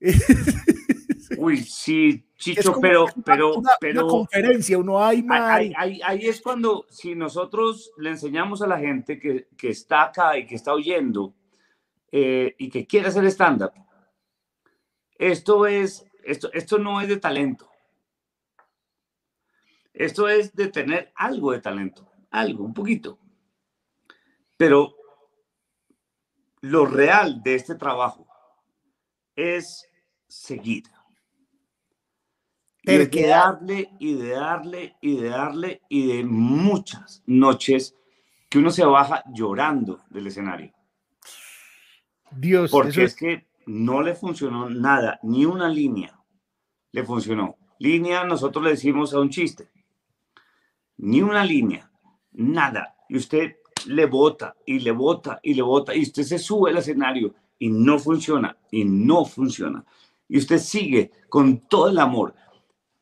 Uy, sí, Chicho, pero, pero, pero. Una conferencia, uno hay ahí, ahí, ahí, es cuando, si nosotros le enseñamos a la gente que, que está acá y que está oyendo eh, y que quiere hacer stand-up, esto es, esto, esto no es de talento. Esto es de tener algo de talento, algo, un poquito. Pero lo real de este trabajo es seguir y de darle y de darle y de darle y de muchas noches que uno se baja llorando del escenario. Dios. Porque es... que no le funcionó nada, ni una línea le funcionó. Línea, nosotros le decimos a un chiste. Ni una línea, nada. Y usted le bota y le bota y le bota y usted se sube al escenario y no funciona y no funciona. Y usted sigue con todo el amor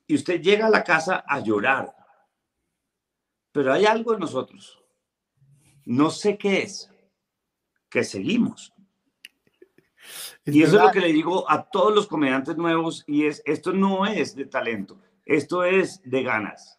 y usted llega a la casa a llorar. Pero hay algo en nosotros. No sé qué es. Que seguimos. y eso es lo que le digo a todos los comediantes nuevos y es, esto no es de talento, esto es de ganas.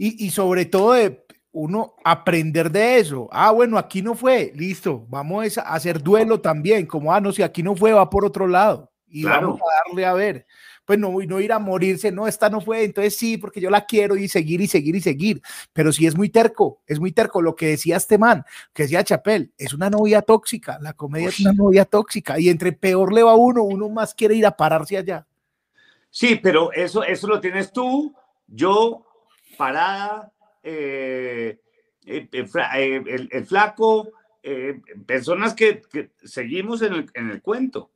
Y, y sobre todo de uno aprender de eso. Ah, bueno, aquí no fue, listo, vamos a hacer duelo también, como, ah, no, si aquí no fue, va por otro lado. Y vamos a darle a ver pues no, no ir a morirse, no, esta no fue, entonces sí, porque yo la quiero y seguir y seguir y seguir, pero sí es muy terco, es muy terco lo que decía este man, que decía Chapel, es una novia tóxica, la comedia es una novia tóxica y entre peor le va uno, uno más quiere ir a pararse allá. Sí, pero eso, eso lo tienes tú, yo, parada, eh, eh, eh, el, flaco, personas que, seguimos en el, en el cuento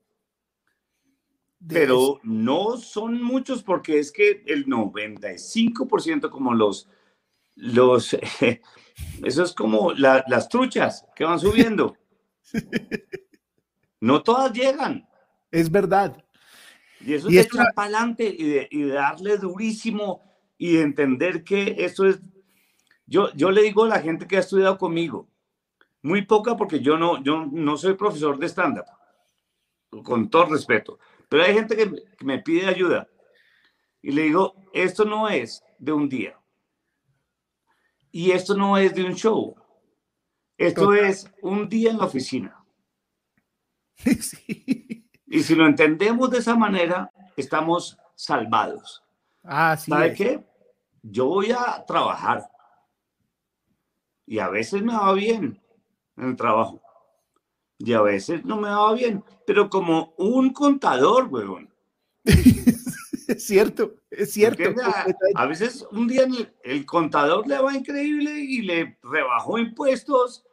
pero no son muchos porque es que el 95% como los, los, eso es como las truchas que van subiendo. No todas llegan. Es verdad. Y eso es echar para adelante y de, y darle durísimo y de entender que eso es, yo, yo le digo a la gente que ha estudiado conmigo, muy poca porque yo no, yo no soy profesor de stand-up, con todo respeto pero hay gente que me pide ayuda y le digo, esto no es de un día. Y esto no es de un show. Esto es un día en la oficina. Y si lo entendemos de esa manera, estamos salvados. Ah, ¿Sabe qué? Yo voy a trabajar. Y a veces me va bien en el trabajo y a veces no me va bien, pero como un contador, huevón. es cierto, es cierto. A, veces un día el, contador le va increíble y le rebajó impuestos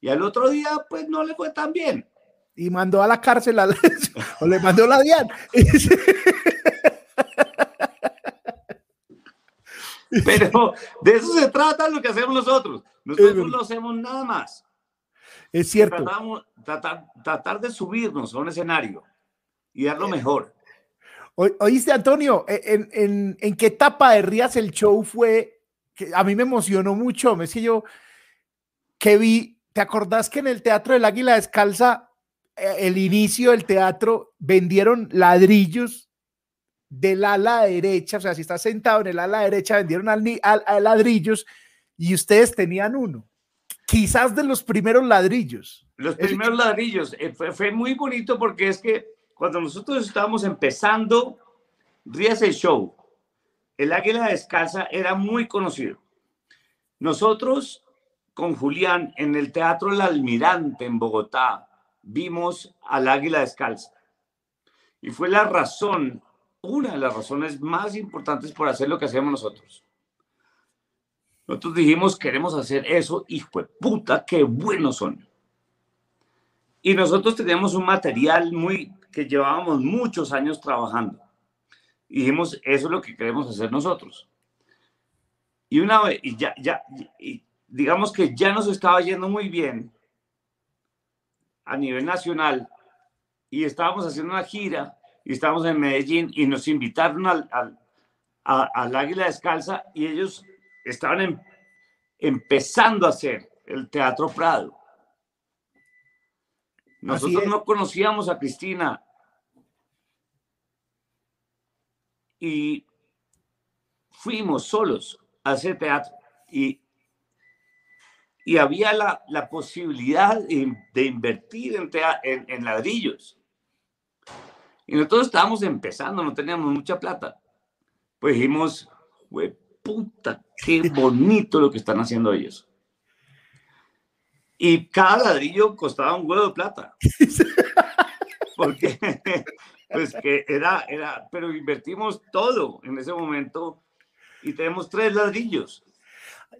y al otro día pues no le fue tan bien. Y mandó a la cárcel o le mandó la DIAN. Pero de eso se trata lo que hacemos nosotros. Nosotros no hacemos nada más. Es cierto. tratar, de subirnos a un escenario y dar lo mejor. oíste, Antonio, e, ¿en, qué etapa de Rías el show fue? Que a mí me emocionó mucho. Me decía yo que vi, ¿te acordás que en el Teatro del Águila Descalza, eh, el inicio del teatro, vendieron ladrillos del ala derecha? O sea, si estás sentado en el ala derecha, vendieron al, ladrillos y ustedes tenían uno quizás de los primeros ladrillos. Los primeros ladrillos. Eh, fue, muy bonito porque es que cuando nosotros estábamos empezando Rías el Show, el Águila Descalza era muy conocido. Nosotros con Julián en el Teatro El Almirante en Bogotá, vimos al águila descalza. Y fue la razón, una de las razones más importantes por hacer lo que hacemos nosotros. Nosotros dijimos, queremos hacer eso, hijo de puta, qué buenos son. Y nosotros teníamos un material muy que llevábamos muchos años trabajando. Dijimos, eso es lo que queremos hacer nosotros. Y una vez, ya, ya, digamos que ya nos estaba yendo muy bien a nivel nacional y estábamos haciendo una gira y estábamos en Medellín y nos invitaron al, al, al Águila Descalza y ellos estaban em, empezando a hacer el Teatro Prado. Nosotros no conocíamos a Cristina y fuimos solos a hacer teatro y, y había la, la posibilidad de, invertir en, en, en ladrillos. Y nosotros estábamos empezando, no teníamos mucha plata. Pues dijimos, puta, qué bonito lo que están haciendo ellos. Y cada ladrillo costaba un huevo de plata. Porque, pues que era, era, pero invertimos todo en ese momento y tenemos tres ladrillos.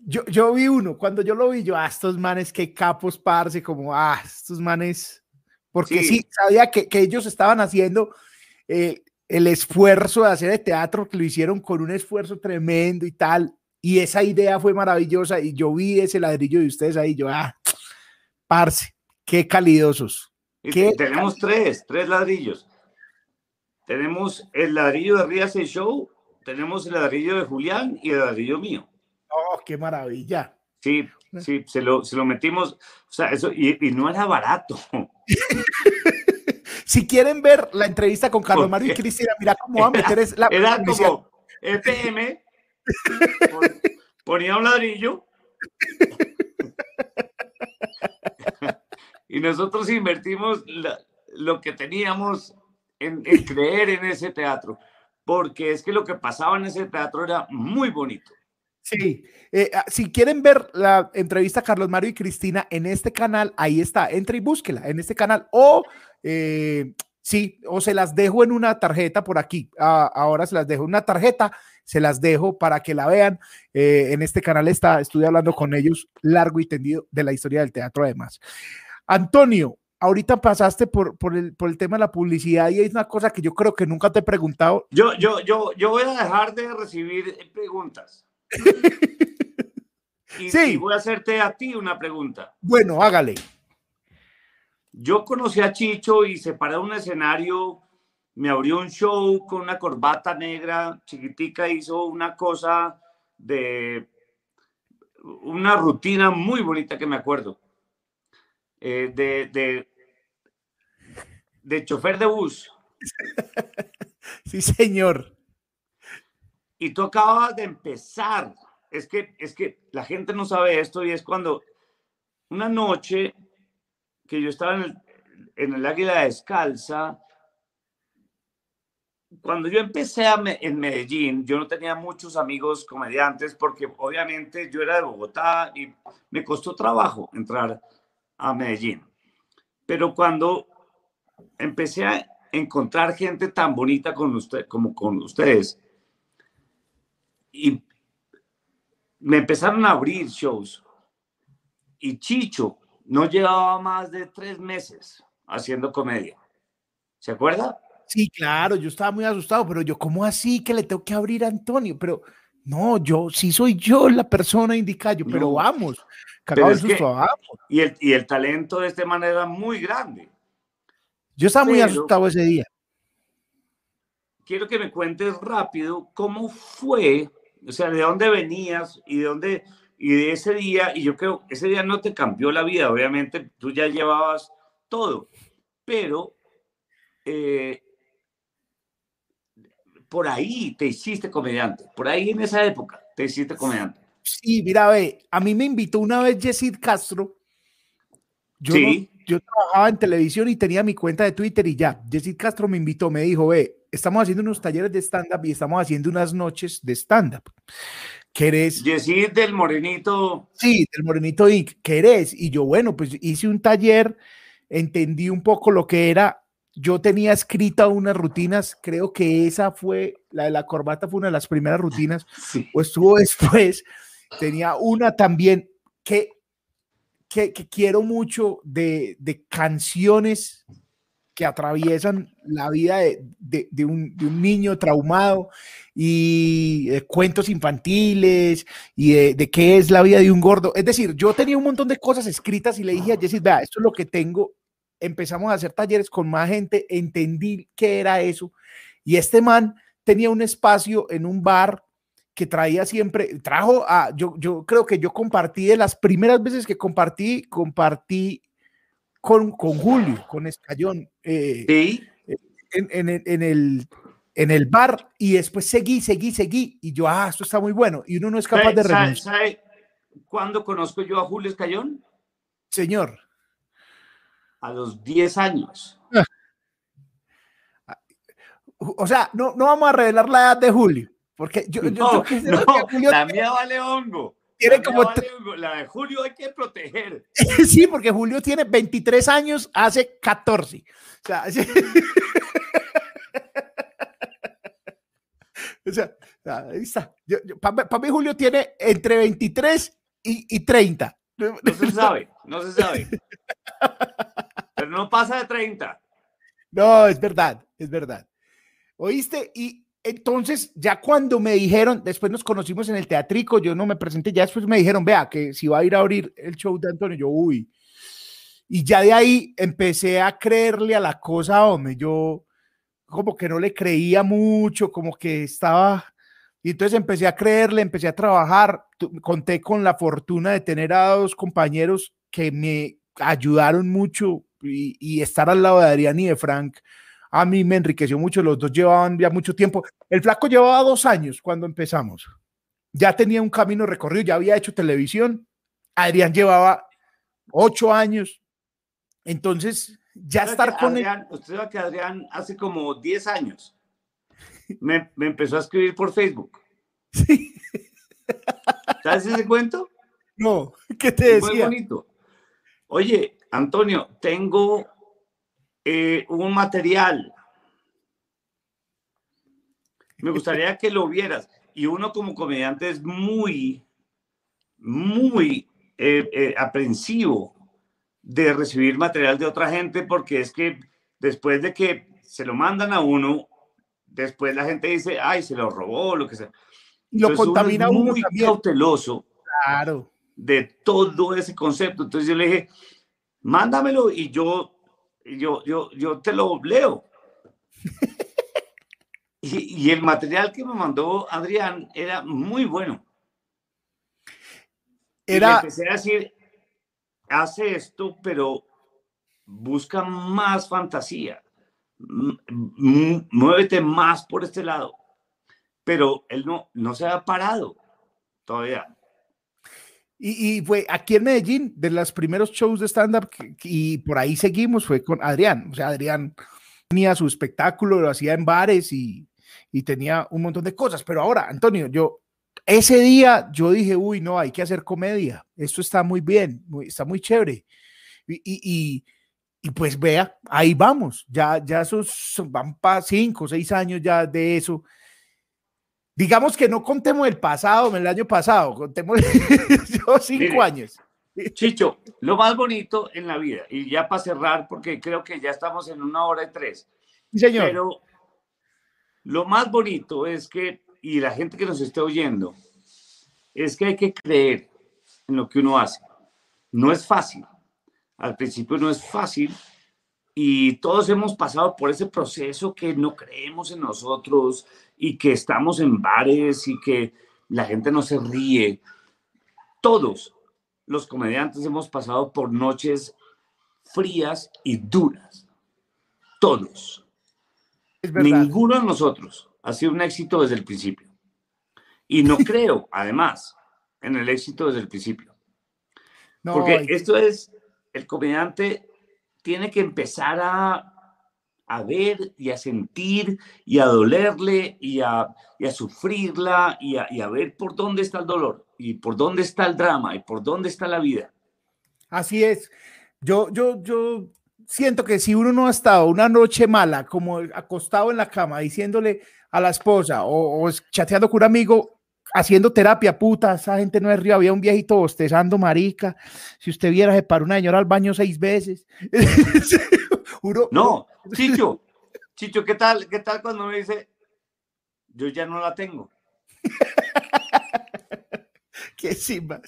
Yo, yo vi uno, cuando yo lo vi, yo, ah, estos manes, qué capos, parce, como, ah, estos manes, porque sí, sabía que, que, ellos estaban haciendo eh, el esfuerzo de hacer el teatro, que lo hicieron con un esfuerzo tremendo y tal, y esa idea fue maravillosa, y yo vi ese ladrillo de ustedes ahí, yo, ah, parce, qué calidosos. ¿Qué tenemos tres, tres ladrillos. Tenemos el ladrillo de Rías Show, tenemos el ladrillo de Julián y el ladrillo mío. Oh, qué maravilla. Sí, sí, se lo, se lo metimos, o sea, eso, y, y no era barato. Si quieren ver la entrevista con Carlos Mario y Cristina, mira cómo va a meter es la. Era como EPM, ponía un ladrillo. y nosotros invertimos lo que teníamos en, en creer en ese teatro, porque es que lo que pasaba en ese teatro era muy bonito. Sí, eh, ah, si quieren ver la entrevista Carlos Mario y Cristina en este canal, ahí está, entre y búsquela en este canal o eh, sí, o se las dejo en una tarjeta por aquí. Ah, ahora se las dejo en una tarjeta, se las dejo para que la vean. Eh, en este canal está, estuve hablando con ellos largo y tendido de la historia del teatro además. Antonio, ahorita pasaste por, por, el, por el tema de la publicidad y es una cosa que yo creo que nunca te he preguntado. Yo, yo, yo, yo voy a dejar de recibir preguntas. Y, sí. voy a hacerte a ti una pregunta. Bueno, hágale. Yo conocí a Chicho y se paró un escenario, me abrió un show con una corbata negra, chiquitica, hizo una cosa de una rutina muy bonita que me acuerdo. Eh, de, de, de chofer de bus. Sí, señor y tú acabas de empezar. Es que, es que la gente no sabe esto y es cuando una noche que yo estaba en el, en Águila Descalza, cuando yo empecé en Medellín, yo no tenía muchos amigos comediantes porque obviamente yo era de Bogotá y me costó trabajo entrar a Medellín. Pero cuando empecé a encontrar gente tan bonita con usted, como con ustedes, y me empezaron a abrir shows. Y Chicho no llevaba más de tres meses haciendo comedia. ¿Se acuerda? Sí, claro, yo estaba muy asustado, pero yo, ¿cómo así que le tengo que abrir a Antonio? Pero no, yo sí soy yo la persona indicada, pero vamos, Y el, y el talento de esta manera muy grande. Yo estaba muy asustado ese día. Quiero que me cuentes rápido cómo fue o sea, de dónde venías y de dónde, y de ese día, y yo creo, ese día no te cambió la vida, obviamente tú ya llevabas todo, pero eh, por ahí te hiciste comediante, por ahí en esa época te hiciste comediante. Sí, mira, ve, a mí me invitó una vez Jessid Castro. Yo, sí. yo trabajaba en televisión y tenía mi cuenta de Twitter y ya. Jessid Castro me invitó, me dijo, ve, estamos haciendo unos talleres de stand-up y estamos haciendo unas noches de stand-up. ¿Querés? Yesid del Morenito. Sí, del Morenito Inc. ¿Querés? Y yo, bueno, pues hice un taller entendí un poco lo que era. Yo tenía escrita unas rutinas, creo que esa fue, la de la corbata fue una de las primeras rutinas, o estuvo después. Tenía una también que, que, quiero mucho de, de canciones que atraviesan la vida de, un, niño traumado y de cuentos infantiles y de, qué es la vida de un gordo. Es decir, yo tenía un montón de cosas escritas y le dije a Jessie, vea, esto es lo que tengo. Empezamos a hacer talleres con más gente, entendí qué era eso. Y este man tenía un espacio en un bar que traía siempre, trajo a, yo, yo creo que yo compartí de las primeras veces que compartí, compartí con, con Julio, con Escayón. Eh, sí. En, en, el, en el bar y después seguí, seguí, seguí y yo, ah, esto está muy bueno y uno no es capaz de renunciar. ¿Sabe cuándo conozco yo a Julio Escayón? Señor. A los 10 años. Ah. O sea, no, no vamos a revelar la edad de Julio, porque yo, no, no, la mía vale hongo tiene como. La de Julio hay que proteger. sí, porque Julio tiene 23 años, hace 14. O sea, o sea ahí está. Para mí, Julio tiene entre 23 y, y 30. No se sabe, no se sabe. Pero no pasa de 30. No, es verdad, es verdad. ¿Oíste? Y, entonces, ya cuando me dijeron, después nos conocimos en el teatrico, yo no me presenté, ya después me dijeron, vea, que si va a ir a abrir el show de Antonio, yo, uy. Y ya de ahí empecé a creerle a la cosa, hombre, yo como que no le creía mucho, como que estaba... Y entonces empecé a creerle, empecé a trabajar, conté con la fortuna de tener a dos compañeros que me ayudaron mucho y, y estar al lado de Adrián y de Frank a mí me enriqueció mucho, los dos llevaban ya mucho tiempo. El flaco llevaba dos años cuando empezamos, ya tenía un camino recorrido, ya había hecho televisión, Adrián llevaba ocho años, entonces ya estar con Adrián, Usted sabe que Adrián hace como diez años me, empezó a escribir por Facebook. Sí. ¿Sabes ese cuento? No, ¿qué te decía? Muy bonito. Oye, Antonio, tengo eh, un material. Me gustaría que lo vieras. Y uno como comediante es muy, muy eh, eh, aprensivo de recibir material de otra gente porque es que después de que se lo mandan a uno, después la gente dice, ay, se lo robó, lo que sea. lo contamina uno, muy cauteloso claro. de todo ese concepto. Entonces yo le dije, mándamelo y yo yo, yo, yo te lo leo. y, el material que me mandó Adrián era muy bueno. Era... empecé a decir, hace esto, pero busca más fantasía. Muévete más por este lado. Pero él no, no se ha parado todavía. Y, fue aquí en Medellín, de los primeros shows de stand-up, y por ahí seguimos, fue con Adrián. O sea, Adrián tenía su espectáculo, lo hacía en bares y, y tenía un montón de cosas. Pero ahora, Antonio, yo, ese día yo dije, uy, no, hay que hacer comedia. Esto está muy bien, está muy chévere. Y, y, y, pues vea, ahí vamos. Ya, ya esos van para cinco, seis años ya de eso digamos que no contemos el pasado, el año pasado, contemos yo cinco años. Chicho, lo más bonito en la vida, y ya para cerrar, porque creo que ya estamos en una hora y tres. señor. Pero lo más bonito es que, y la gente que nos esté oyendo, es que hay que creer en lo que uno hace. No es fácil. Al principio no es fácil, y todos hemos pasado por ese proceso que no creemos en nosotros, y que estamos en bares y que la gente no se ríe. Todos los comediantes hemos pasado por noches frías y duras. Todos. Ninguno de nosotros ha sido un éxito desde el principio. Y no creo, además, en el éxito desde el principio. Porque esto es, el comediante tiene que empezar a a ver y a sentir y a dolerle y a, a sufrirla y a, ver por dónde está el dolor y por dónde está el drama y por dónde está la vida. Así es. Yo, yo, yo siento que si uno no ha estado una noche mala, como acostado en la cama, diciéndole a la esposa o, chateando con un amigo, haciendo terapia, puta, esa gente no es río, había un viejito bostezando, marica, si usted viera, se paró una señora al baño seis veces. no, Chicho, Chicho, ¿qué tal, qué tal cuando me dice, yo ya no la tengo? Qué sí, No,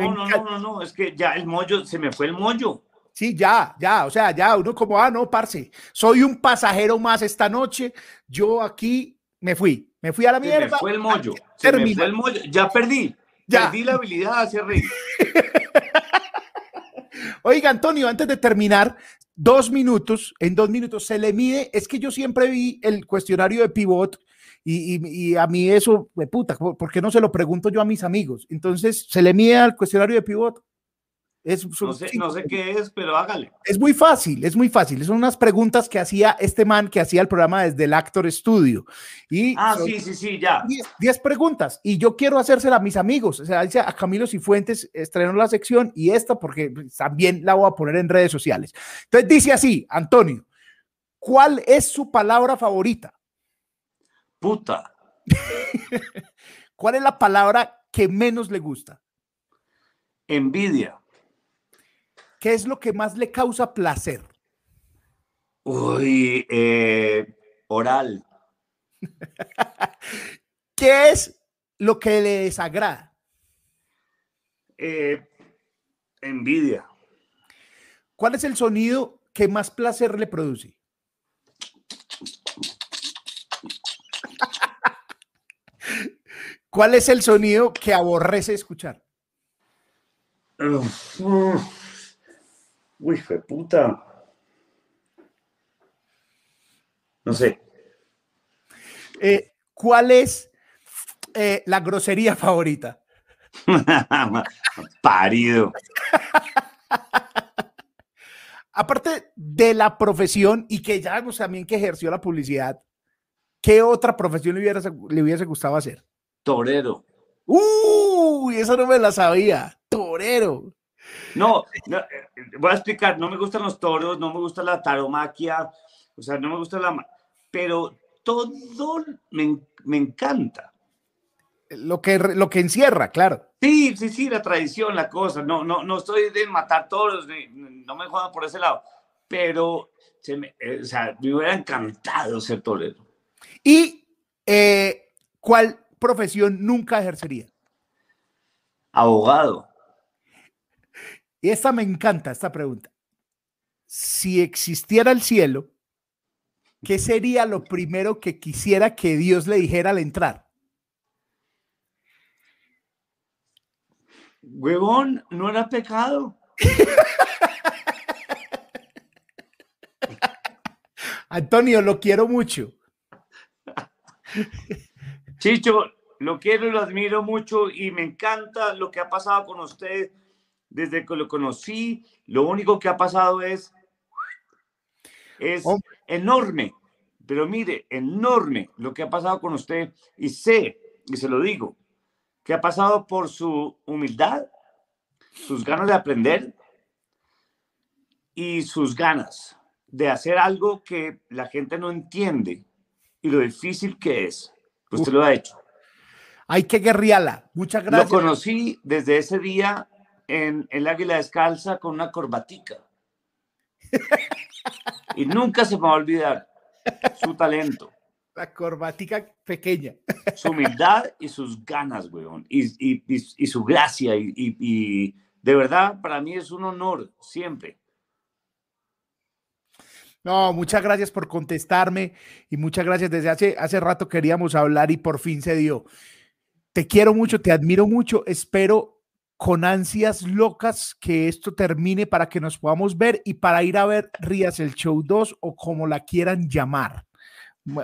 no, no, no, no, es que ya el mollo, se me fue el mollo. Sí, ya, ya, o sea, ya, uno como, ah, no, parce, soy un pasajero más esta noche, yo aquí me fui, me fui a la mierda. Se me fue el mollo, se me fue el mollo, ya perdí, ya. perdí la habilidad de hacer reír. Oiga, Antonio, antes de terminar, dos minutos, en dos minutos se le mide, es que yo siempre vi el cuestionario de pivot y, y, a mí eso, de puta, ¿por qué no se lo pregunto yo a mis amigos? Entonces, se le mide al cuestionario de pivot. Es, no, sé, no, sé, qué es, pero hágale. Es muy fácil, es muy fácil. Son unas preguntas que hacía este man que hacía el programa desde el Actor Studio. Y ah, sí, sí, sí, ya. Diez, preguntas. Y yo quiero hacérsela a mis amigos. O sea, a Camilo Cifuentes estrenó la sección y esta porque también la voy a poner en redes sociales. Entonces dice así, Antonio, ¿cuál es su palabra favorita? Puta. ¿Cuál es la palabra que menos le gusta? Envidia. ¿Qué es lo que más le causa placer? Uy, eh, oral. ¿Qué es lo que le desagrada? Eh, envidia. ¿Cuál es el sonido que más placer le produce? ¿Cuál es el sonido que aborrece escuchar? Uy, fue puta. No sé. Eh, ¿Cuál es eh, la grosería favorita? Parido. Aparte de la profesión y que ya vemos también que ejerció la publicidad, ¿qué otra profesión le hubiese, le hubiese gustado hacer? Torero. Uy, eso no me la sabía. Torero. No, eh, voy a explicar, no me gustan los toros, no me gusta la taromaquia, o sea, no me gusta la... Pero todo me, me encanta. Lo que, lo que encierra, claro. Sí, sí, sí, la tradición, la cosa. No, no, no estoy de matar toros, no me jodan por ese lado. Pero, se me, eh, o sea, me hubiera encantado ser torero. ¿Y eh, cuál profesión nunca ejercería? Abogado. Y esta me encanta, esta pregunta. Si existiera el cielo, ¿qué sería lo primero que quisiera que Dios le dijera al entrar? Huevón, no era pecado. Antonio, lo quiero mucho. Chicho, lo quiero y lo admiro mucho y me encanta lo que ha pasado con usted desde que lo conocí, lo único que ha pasado es, es enorme, pero mire, enorme lo que ha pasado con usted y sé, y se lo digo, que ha pasado por su humildad, sus ganas de aprender y sus ganas de hacer algo que la gente no entiende y lo difícil que es. Usted lo ha hecho. Hay que guerriarla. Muchas gracias. Lo conocí desde ese día en el águila descalza con una corbatica. y nunca se me va a olvidar su talento. La corbatica pequeña. Su humildad y sus ganas, weón. Y, y, su gracia. Y, de verdad, para mí es un honor, siempre. No, muchas gracias por contestarme y muchas gracias. Desde hace, hace rato queríamos hablar y por fin se dio. Te quiero mucho, te admiro mucho. Espero con ansias locas que esto termine para que nos podamos ver y para ir a ver Rías el Show 2 o como la quieran llamar.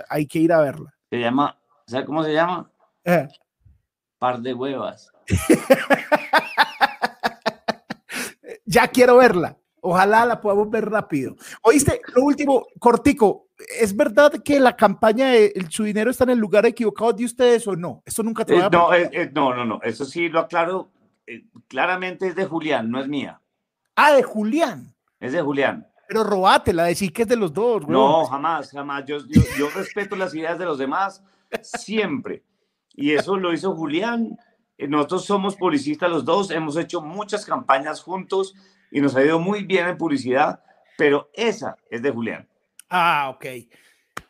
Hay que ir a verla. Se llama, ¿sabes cómo se llama? Eh. Par de huevas. ya quiero verla. Ojalá la podamos ver rápido. Oíste, lo último, cortico, ¿es verdad que la campaña de su dinero está en el lugar equivocado de ustedes o no? Eso nunca te va a no, eh, no, no, no, eso sí lo aclaro eh, claramente es de Julián, no es mía. Ah, de Julián. Es de Julián. Pero robátela, decir que es de los dos, güey. No, jamás, jamás. Yo, yo, yo respeto las ideas de los demás siempre. Y eso lo hizo Julián. Eh, nosotros somos publicistas los dos, hemos hecho muchas campañas juntos y nos ha ido muy bien en publicidad, pero esa es de Julián. Ah, ok.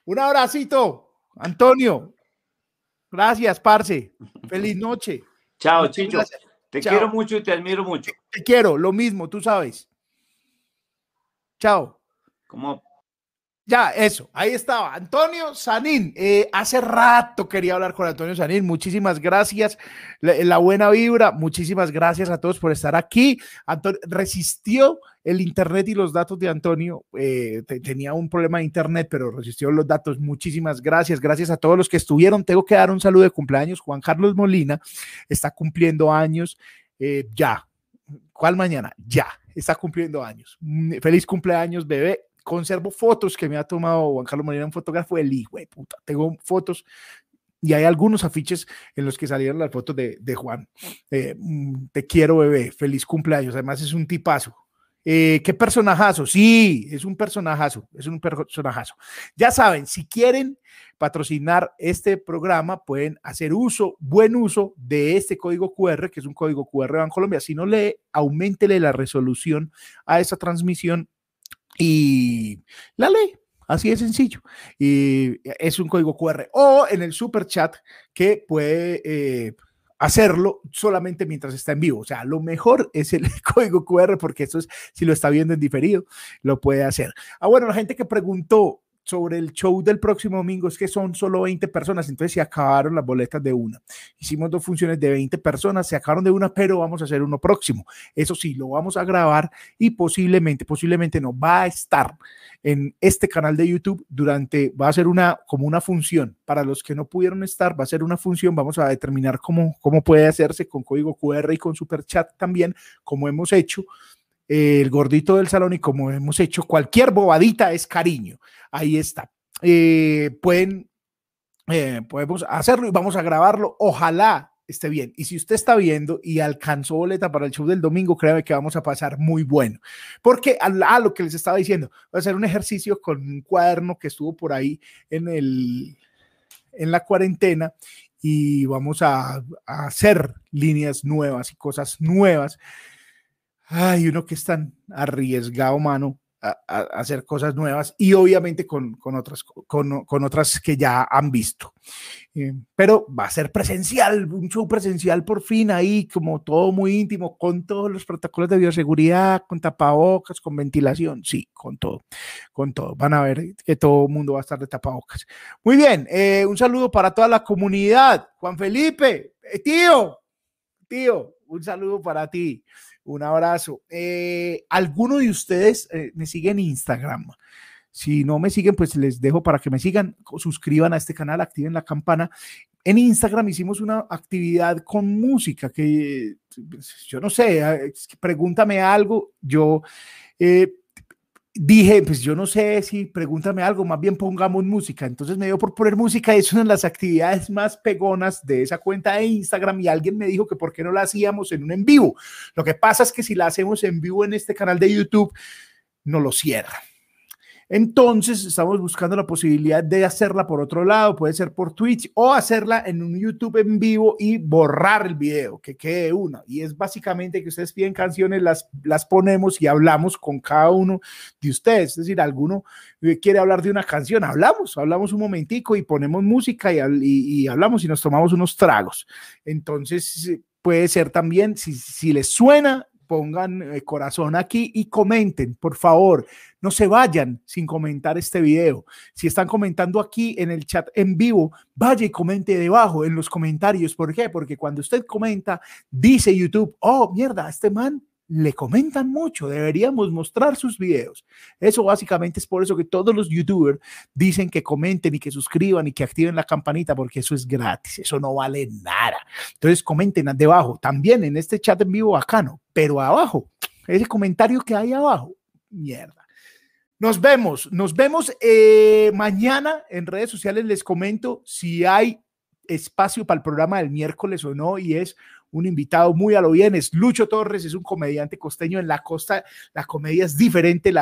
Un abracito, Antonio. Gracias, Parce. Feliz noche. Chao, Chicho. Te quiero mucho y te admiro mucho. Te quiero, lo mismo, tú sabes. Chao. Como ya, eso, ahí estaba. Antonio Sanín. Eh, hace rato quería hablar con Antonio Sanín. Muchísimas gracias. La, buena vibra. Muchísimas gracias a todos por estar aquí. Antonio resistió el internet y los datos de Antonio. Eh, tenía un problema de internet, pero resistió los datos. Muchísimas gracias. Gracias a todos los que estuvieron. Tengo que dar un saludo de cumpleaños. Juan Carlos Molina está cumpliendo años. Eh, ya. ¿Cuál mañana? Ya. Está cumpliendo años. Mm, feliz cumpleaños, bebé conservo fotos que me ha tomado Juan Carlos Molina, un fotógrafo del hijo de puta. Tengo fotos y hay algunos afiches en los que salieron las fotos de, de Juan. Eh, mm, te quiero, bebé. Feliz cumpleaños. Además, es un tipazo. Eh, ¿Qué personajazo? Sí, es un personajazo, es un personajazo. Ya saben, si quieren patrocinar este programa, pueden hacer uso, buen uso de este código QR, que es un código QR Colombia. Si no le, aumentele la resolución a esa transmisión y la ley. Así de sencillo. Y es un código QR. O en el super chat que puede eh, hacerlo solamente mientras está en vivo. O sea, lo mejor es el código QR porque eso es, si lo está viendo en diferido, lo puede hacer. Ah, bueno, la gente que preguntó, sobre el show del próximo domingo es que son solo 20 personas, entonces se acabaron las boletas de una. Hicimos dos funciones de 20 personas, se acabaron de una, pero vamos a hacer uno próximo. Eso sí, lo vamos a grabar y posiblemente, posiblemente no va a estar en este canal de YouTube durante, va a ser una, como una función. Para los que no pudieron estar, va a ser una función, vamos a determinar cómo, cómo puede hacerse con código QR y con super chat también, como hemos hecho el gordito del salón y como hemos hecho, cualquier bobadita es cariño. Ahí está. Eh, pueden, eh, podemos hacerlo y vamos a grabarlo. Ojalá esté bien. Y si usted está viendo y alcanzó boleta para el show del domingo, créame que vamos a pasar muy bueno. Porque a, lo que les estaba diciendo, va a ser un ejercicio con un cuaderno que estuvo por ahí en, el, en la cuarentena y vamos a, a hacer líneas nuevas y cosas nuevas ay, uno que es tan arriesgado, mano, a, hacer cosas nuevas y obviamente con, con otras, con, con, otras que ya han visto. Eh, pero va a ser presencial, un show presencial por fin ahí, como todo muy íntimo, con todos los protocolos de bioseguridad, con tapabocas, con ventilación, sí, con todo, con todo. Van a ver que todo el mundo va a estar de tapabocas. Muy bien, eh, un saludo para toda la comunidad. Juan Felipe, eh, tío, tío, un saludo para ti. Un abrazo. Eh, ¿Alguno de ustedes eh, me sigue en Instagram? Si no me siguen, pues les dejo para que me sigan, suscriban a este canal, activen la campana. En Instagram hicimos una actividad con música que pues, yo no sé, eh, pregúntame algo. Yo dije, pues yo no sé si pregúntame algo, más bien pongamos música. Entonces me dio por poner música, es una de las actividades más pegonas de esa cuenta de Instagram y alguien me dijo que por qué no la hacíamos en un en vivo. Lo que pasa es que si la hacemos en vivo en este canal de YouTube, no lo cierra. Entonces, estamos buscando la posibilidad de hacerla por otro lado, puede ser por Twitch o hacerla en un YouTube en vivo y borrar el video, que quede una. Y es básicamente que ustedes piden canciones, las, las ponemos y hablamos con cada uno de ustedes. Es decir, alguno quiere hablar de una canción, hablamos, hablamos un momentico y ponemos música y, y, hablamos y nos tomamos unos tragos. Entonces, puede ser también, si, si les suena, pongan eh, corazón aquí y comenten, por favor. No se vayan sin comentar este video. Si están comentando aquí en el chat en vivo, vaya y comente debajo en los comentarios. ¿Por qué? Porque cuando usted comenta, dice YouTube, oh, mierda, este man le comentan mucho, deberíamos mostrar sus videos. Eso básicamente es por eso que todos los youtubers dicen que comenten y que suscriban y que activen la campanita porque eso es gratis, eso no vale nada. Entonces comenten debajo, también en este chat en vivo bacano, pero abajo, ese comentario que hay abajo, mierda. Nos vemos, nos vemos eh, mañana en redes sociales. Les comento si hay espacio para el programa del miércoles o no, y es un invitado muy a lo bien, es Lucho Torres, es un comediante costeño en la costa, la comedia es diferente,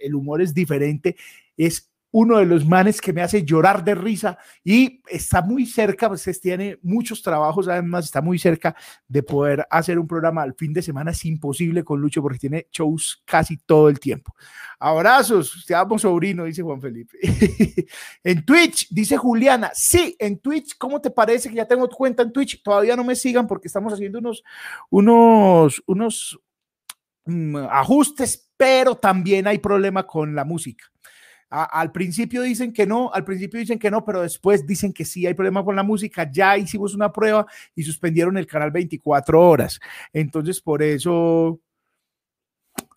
el humor es diferente, es uno de los manes que me hace llorar de risa y está muy cerca, pues tiene muchos trabajos, además está muy cerca de poder hacer un programa al fin de semana. Es imposible con Lucho porque tiene shows casi todo el tiempo. Abrazos, te amo sobrino, dice Juan Felipe. en Twitch, dice Juliana, sí, en Twitch, ¿cómo te parece que ya tengo cuenta en Twitch? Todavía no me sigan porque estamos haciendo unos, unos, unos mm, ajustes, pero también hay problema con la música al principio dicen que no, al principio dicen que no, pero después dicen que sí hay problema con la música. Ya hicimos una prueba y suspendieron el canal 24 horas. Entonces, por eso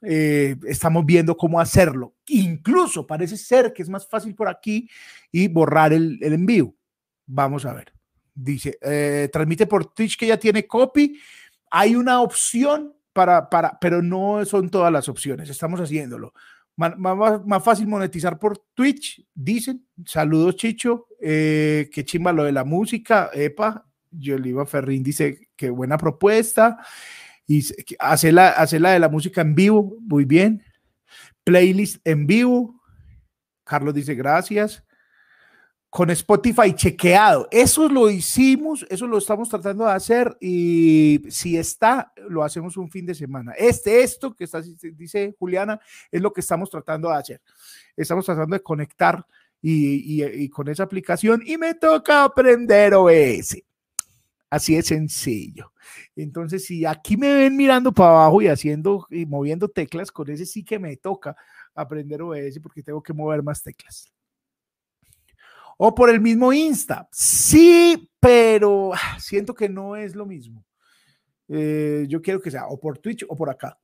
eh, estamos viendo cómo hacerlo. Incluso parece ser que es más fácil por aquí y borrar el, envío. Vamos a ver. Dice, eh, transmite por Twitch que ya tiene copy. Hay una opción para, para, pero no son todas las opciones. Estamos haciéndolo. Más, fácil monetizar por Twitch, dicen. Saludos, Chicho. Eh, qué chimba lo de la música. Epa, Yoliva Ferrín dice que buena propuesta. Y hace la, hace la de la música en vivo, muy bien. Playlist en vivo. Carlos dice gracias con Spotify chequeado. Eso lo hicimos, eso lo estamos tratando de hacer y si está, lo hacemos un fin de semana. Este, esto que está, dice Juliana, es lo que estamos tratando de hacer. Estamos tratando de conectar y, con esa aplicación y me toca aprender OS. Así es sencillo. Entonces, si aquí me ven mirando para abajo y haciendo y moviendo teclas, con ese sí que me toca aprender OS porque tengo que mover más teclas o por el mismo Insta. Sí, pero ah, siento que no es lo mismo. Eh, yo quiero que sea o por Twitch o por acá.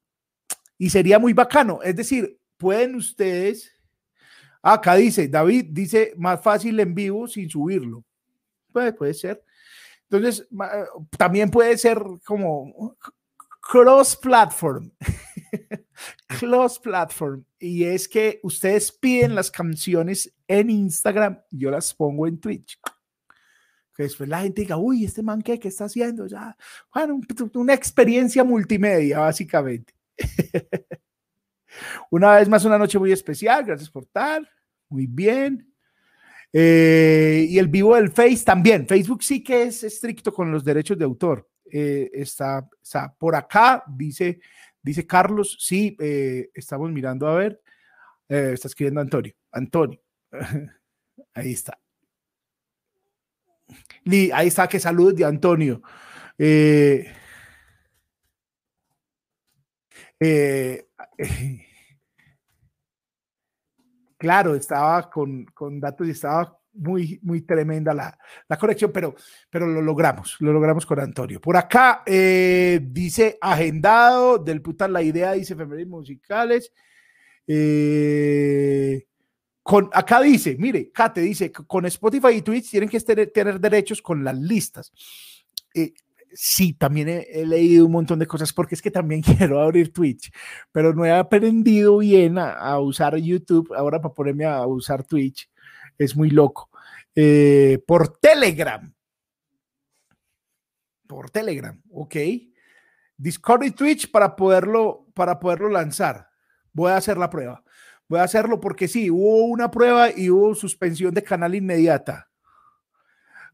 Y sería muy bacano. Es decir, pueden ustedes. Acá dice, David dice, más fácil en vivo sin subirlo. Puede, ser. Entonces, también puede ser como cross-platform. cross platform y es que ustedes piden las canciones en Instagram yo las pongo en Twitch. Que después la gente diga, uy, este man qué, está haciendo ya. Bueno, una experiencia multimedia, básicamente. una vez más, una noche muy especial. Gracias por estar. Muy bien. Eh, y el vivo del Face también. Facebook sí que es estricto con los derechos de autor. Eh, está, está por acá, dice Dice Carlos, sí, eh, estamos mirando a ver. Está escribiendo Antonio. Antonio. ahí está. ahí está, que saludos de Antonio. Eh, claro, estaba con, con datos y estaba muy, muy tremenda la, la conexión, pero, pero lo logramos, lo logramos con Antonio. Por acá eh, dice agendado del puta la idea, dice efemérides musicales. Eh, con, acá dice, mire, Kate dice, con Spotify y Twitch tienen que tener, derechos con las listas. Eh, sí, también he, leído un montón de cosas porque es que también quiero abrir Twitch, pero no he aprendido bien a, a usar YouTube ahora para ponerme a usar Twitch es muy loco. Eh, por Telegram. Por Telegram, ok. Discord y Twitch para poderlo, para poderlo lanzar. Voy a hacer la prueba. Voy a hacerlo porque sí, hubo una prueba y hubo suspensión de canal inmediata.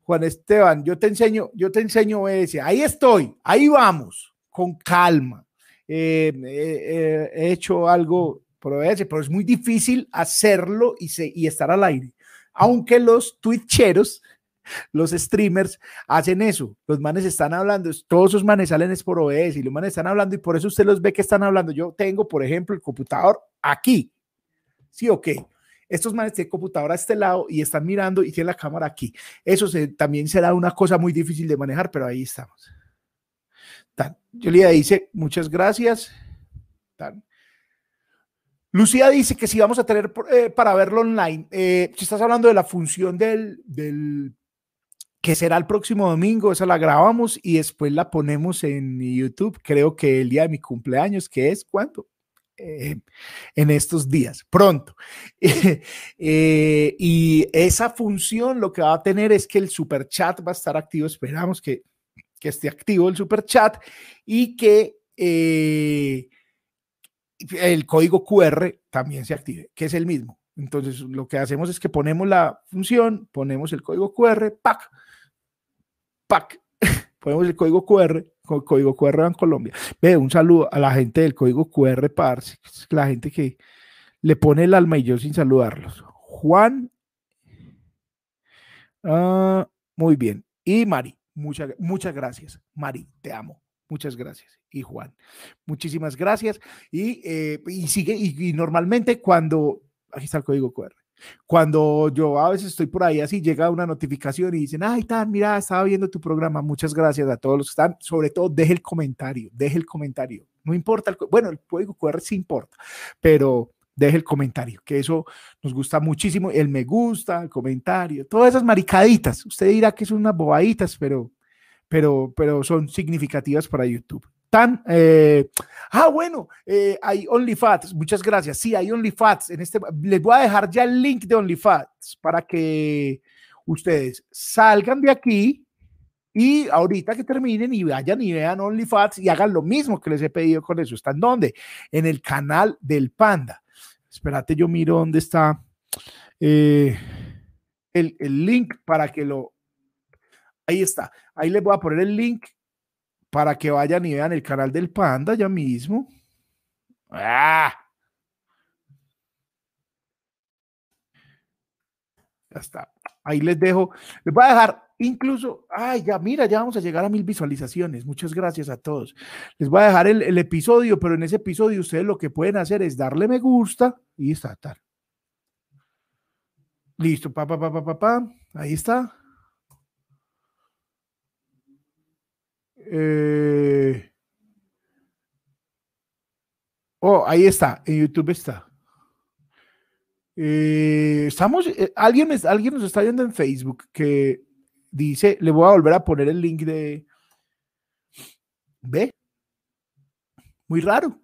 Juan Esteban, yo te enseño, yo te enseño ese. Ahí estoy, ahí vamos, con calma. Eh, eh, he hecho algo por ese, pero es muy difícil hacerlo y, y estar al aire aunque los twitcheros, los streamers hacen eso. Los manes están hablando, todos esos manes salen es por OBS y los manes están hablando y por eso usted los ve que están hablando. Yo tengo, por ejemplo, el computador aquí. Sí, ok. Estos manes tienen computador a este lado y están mirando y tienen la cámara aquí. Eso también será una cosa muy difícil de manejar, pero ahí estamos. Tan. Julia dice, muchas gracias. Tan. Lucía dice que si vamos a tener eh, para verlo online, eh, si estás hablando de la función del, del, que será el próximo domingo, esa la grabamos y después la ponemos en YouTube, creo que el día de mi cumpleaños, que es cuánto? Eh, en estos días, pronto. y esa función lo que va a tener es que el super chat va a estar activo, esperamos que que esté activo el super chat y que eh, el código QR también se active, que es el mismo. Entonces, lo que hacemos es que ponemos la función, ponemos el código QR, pack, pack, ponemos el código QR, código QR en Colombia. Ve, un saludo a la gente del código QR, parce, la gente que le pone el alma y yo sin saludarlos. Juan, ah, muy bien. Y Mari, muchas, muchas gracias. Mari, te amo. Muchas gracias. Y Juan, muchísimas gracias. Y, eh, y sigue, y, normalmente cuando, aquí está el código QR. Cuando yo a veces estoy por ahí así, llega una notificación y dicen, ay, tan, mira, estaba viendo tu programa. Muchas gracias a todos los que están. Sobre todo, deje el comentario, deje el comentario. No importa, el, bueno, el código QR sí importa, pero deje el comentario, que eso nos gusta muchísimo. El me gusta, el comentario, todas esas maricaditas. Usted dirá que son unas bobaditas, pero pero, pero son significativas para YouTube. Tan, eh, ah, bueno, eh, hay OnlyFats, muchas gracias. Sí, hay OnlyFats. En este, les voy a dejar ya el link de OnlyFats para que ustedes salgan de aquí y ahorita que terminen y vayan y vean OnlyFats y hagan lo mismo que les he pedido con eso. ¿Están dónde? En el canal del Panda. Espérate, yo miro dónde está eh, el, el link para que lo, Ahí está. Ahí les voy a poner el link para que vayan y vean el canal del Panda ya mismo. ¡Ah! Ya está. Ahí les dejo. Les voy a dejar incluso, ay, ya mira, ya vamos a llegar a mil visualizaciones. Muchas gracias a todos. Les voy a dejar el, episodio, pero en ese episodio ustedes lo que pueden hacer es darle me gusta y está tal. Listo, pa, pa, pa. Ahí está. Eh, oh, ahí está, en YouTube está. Eh, estamos, eh, alguien, alguien nos está viendo en Facebook que dice, le voy a volver a poner el link de... ¿Ve? Muy raro,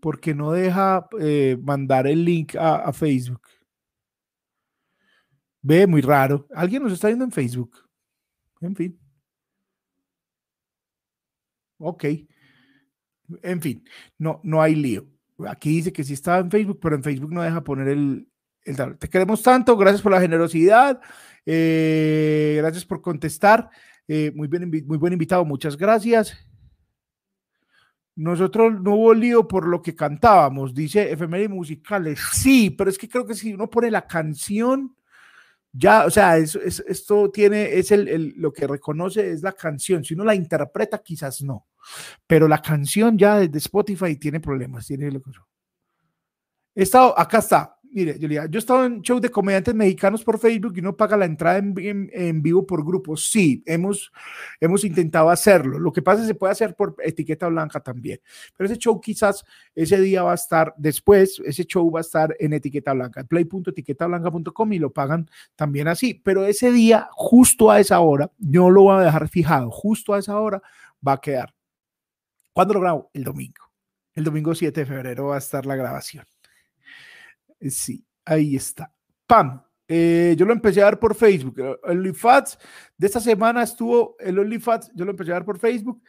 porque no deja mandar el link a, a Facebook. Ve, muy raro. Alguien nos está viendo en Facebook. En fin. Ok. En fin, no, no hay lío. Aquí dice que sí estaba en Facebook, pero en Facebook no deja poner el, el Te queremos tanto, gracias por la generosidad, eh, gracias por contestar. Eh, muy, bien, muy buen invitado, muchas gracias. Nosotros no hubo lío por lo que cantábamos, dice efemérides musicales. Sí, pero es que creo que si uno pone la canción, ya, o sea, es, esto tiene, es el, lo que reconoce es la canción. Si uno la interpreta, quizás no. Pero la canción ya desde Spotify tiene problemas. Tiene lo que He acá está, Mire, Julia, yo he estado en shows de comediantes mexicanos por Facebook y no paga la entrada en, vivo por grupos. Sí, hemos, hemos intentado hacerlo. Lo que pasa es que se puede hacer por etiqueta blanca también. Pero ese show quizás ese día va a estar después, ese show va a estar en etiqueta blanca, play.etiquetablanca.com y lo pagan también así. Pero ese día, justo a esa hora, no lo voy a dejar fijado, justo a esa hora va a quedar. ¿Cuándo lo grabo? El domingo. El domingo 7 de febrero va a estar la grabación. Sí, ahí está. ¡Pam! Eh, yo lo empecé a ver por Facebook. El OnlyFats de esta semana estuvo el OnlyFats, yo lo empecé a ver por Facebook.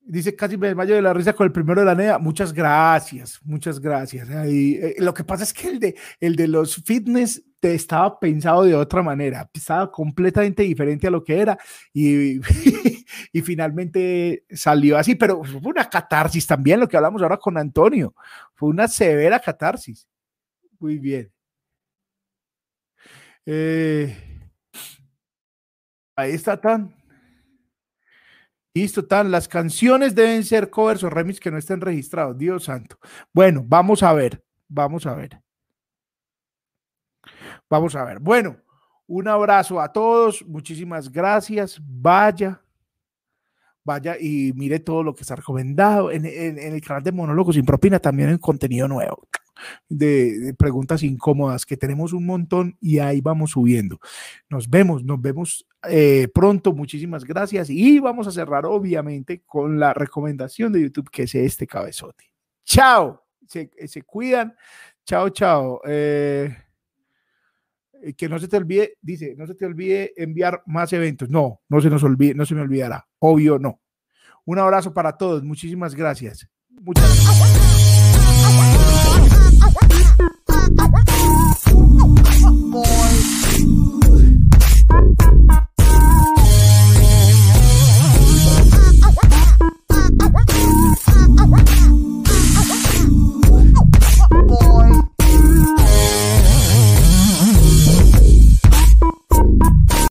Dice casi me desmayo de la risa con el primero de la NEA. Muchas gracias, muchas gracias. Eh, lo que pasa es que el de, el de los fitness te estaba pensado de otra manera, estaba completamente diferente a lo que era y, y finalmente salió así, pero fue una catarsis también, lo que hablamos ahora con Antonio, fue una severa catarsis. Muy bien. Eh, ahí está tan. Listo, tan. Las canciones deben ser covers o remix que no estén registrados. Dios santo. Bueno, vamos a ver. Vamos a ver. Vamos a ver. Bueno, un abrazo a todos. Muchísimas gracias. Vaya. Vaya y mire todo lo que está recomendado. En, el canal de Monólogos sin Propina también hay contenido nuevo. De, preguntas incómodas que tenemos un montón y ahí vamos subiendo. Nos vemos, nos vemos eh, pronto. Muchísimas gracias y vamos a cerrar obviamente con la recomendación de YouTube que es este cabezote. Chao, se, cuidan. Chao, chao. Eh, que no se te olvide, dice, no se te olvide enviar más eventos. No, no se nos olvide, no se me olvidará. Obvio, no. Un abrazo para todos. Muchísimas gracias. Muchas gracias.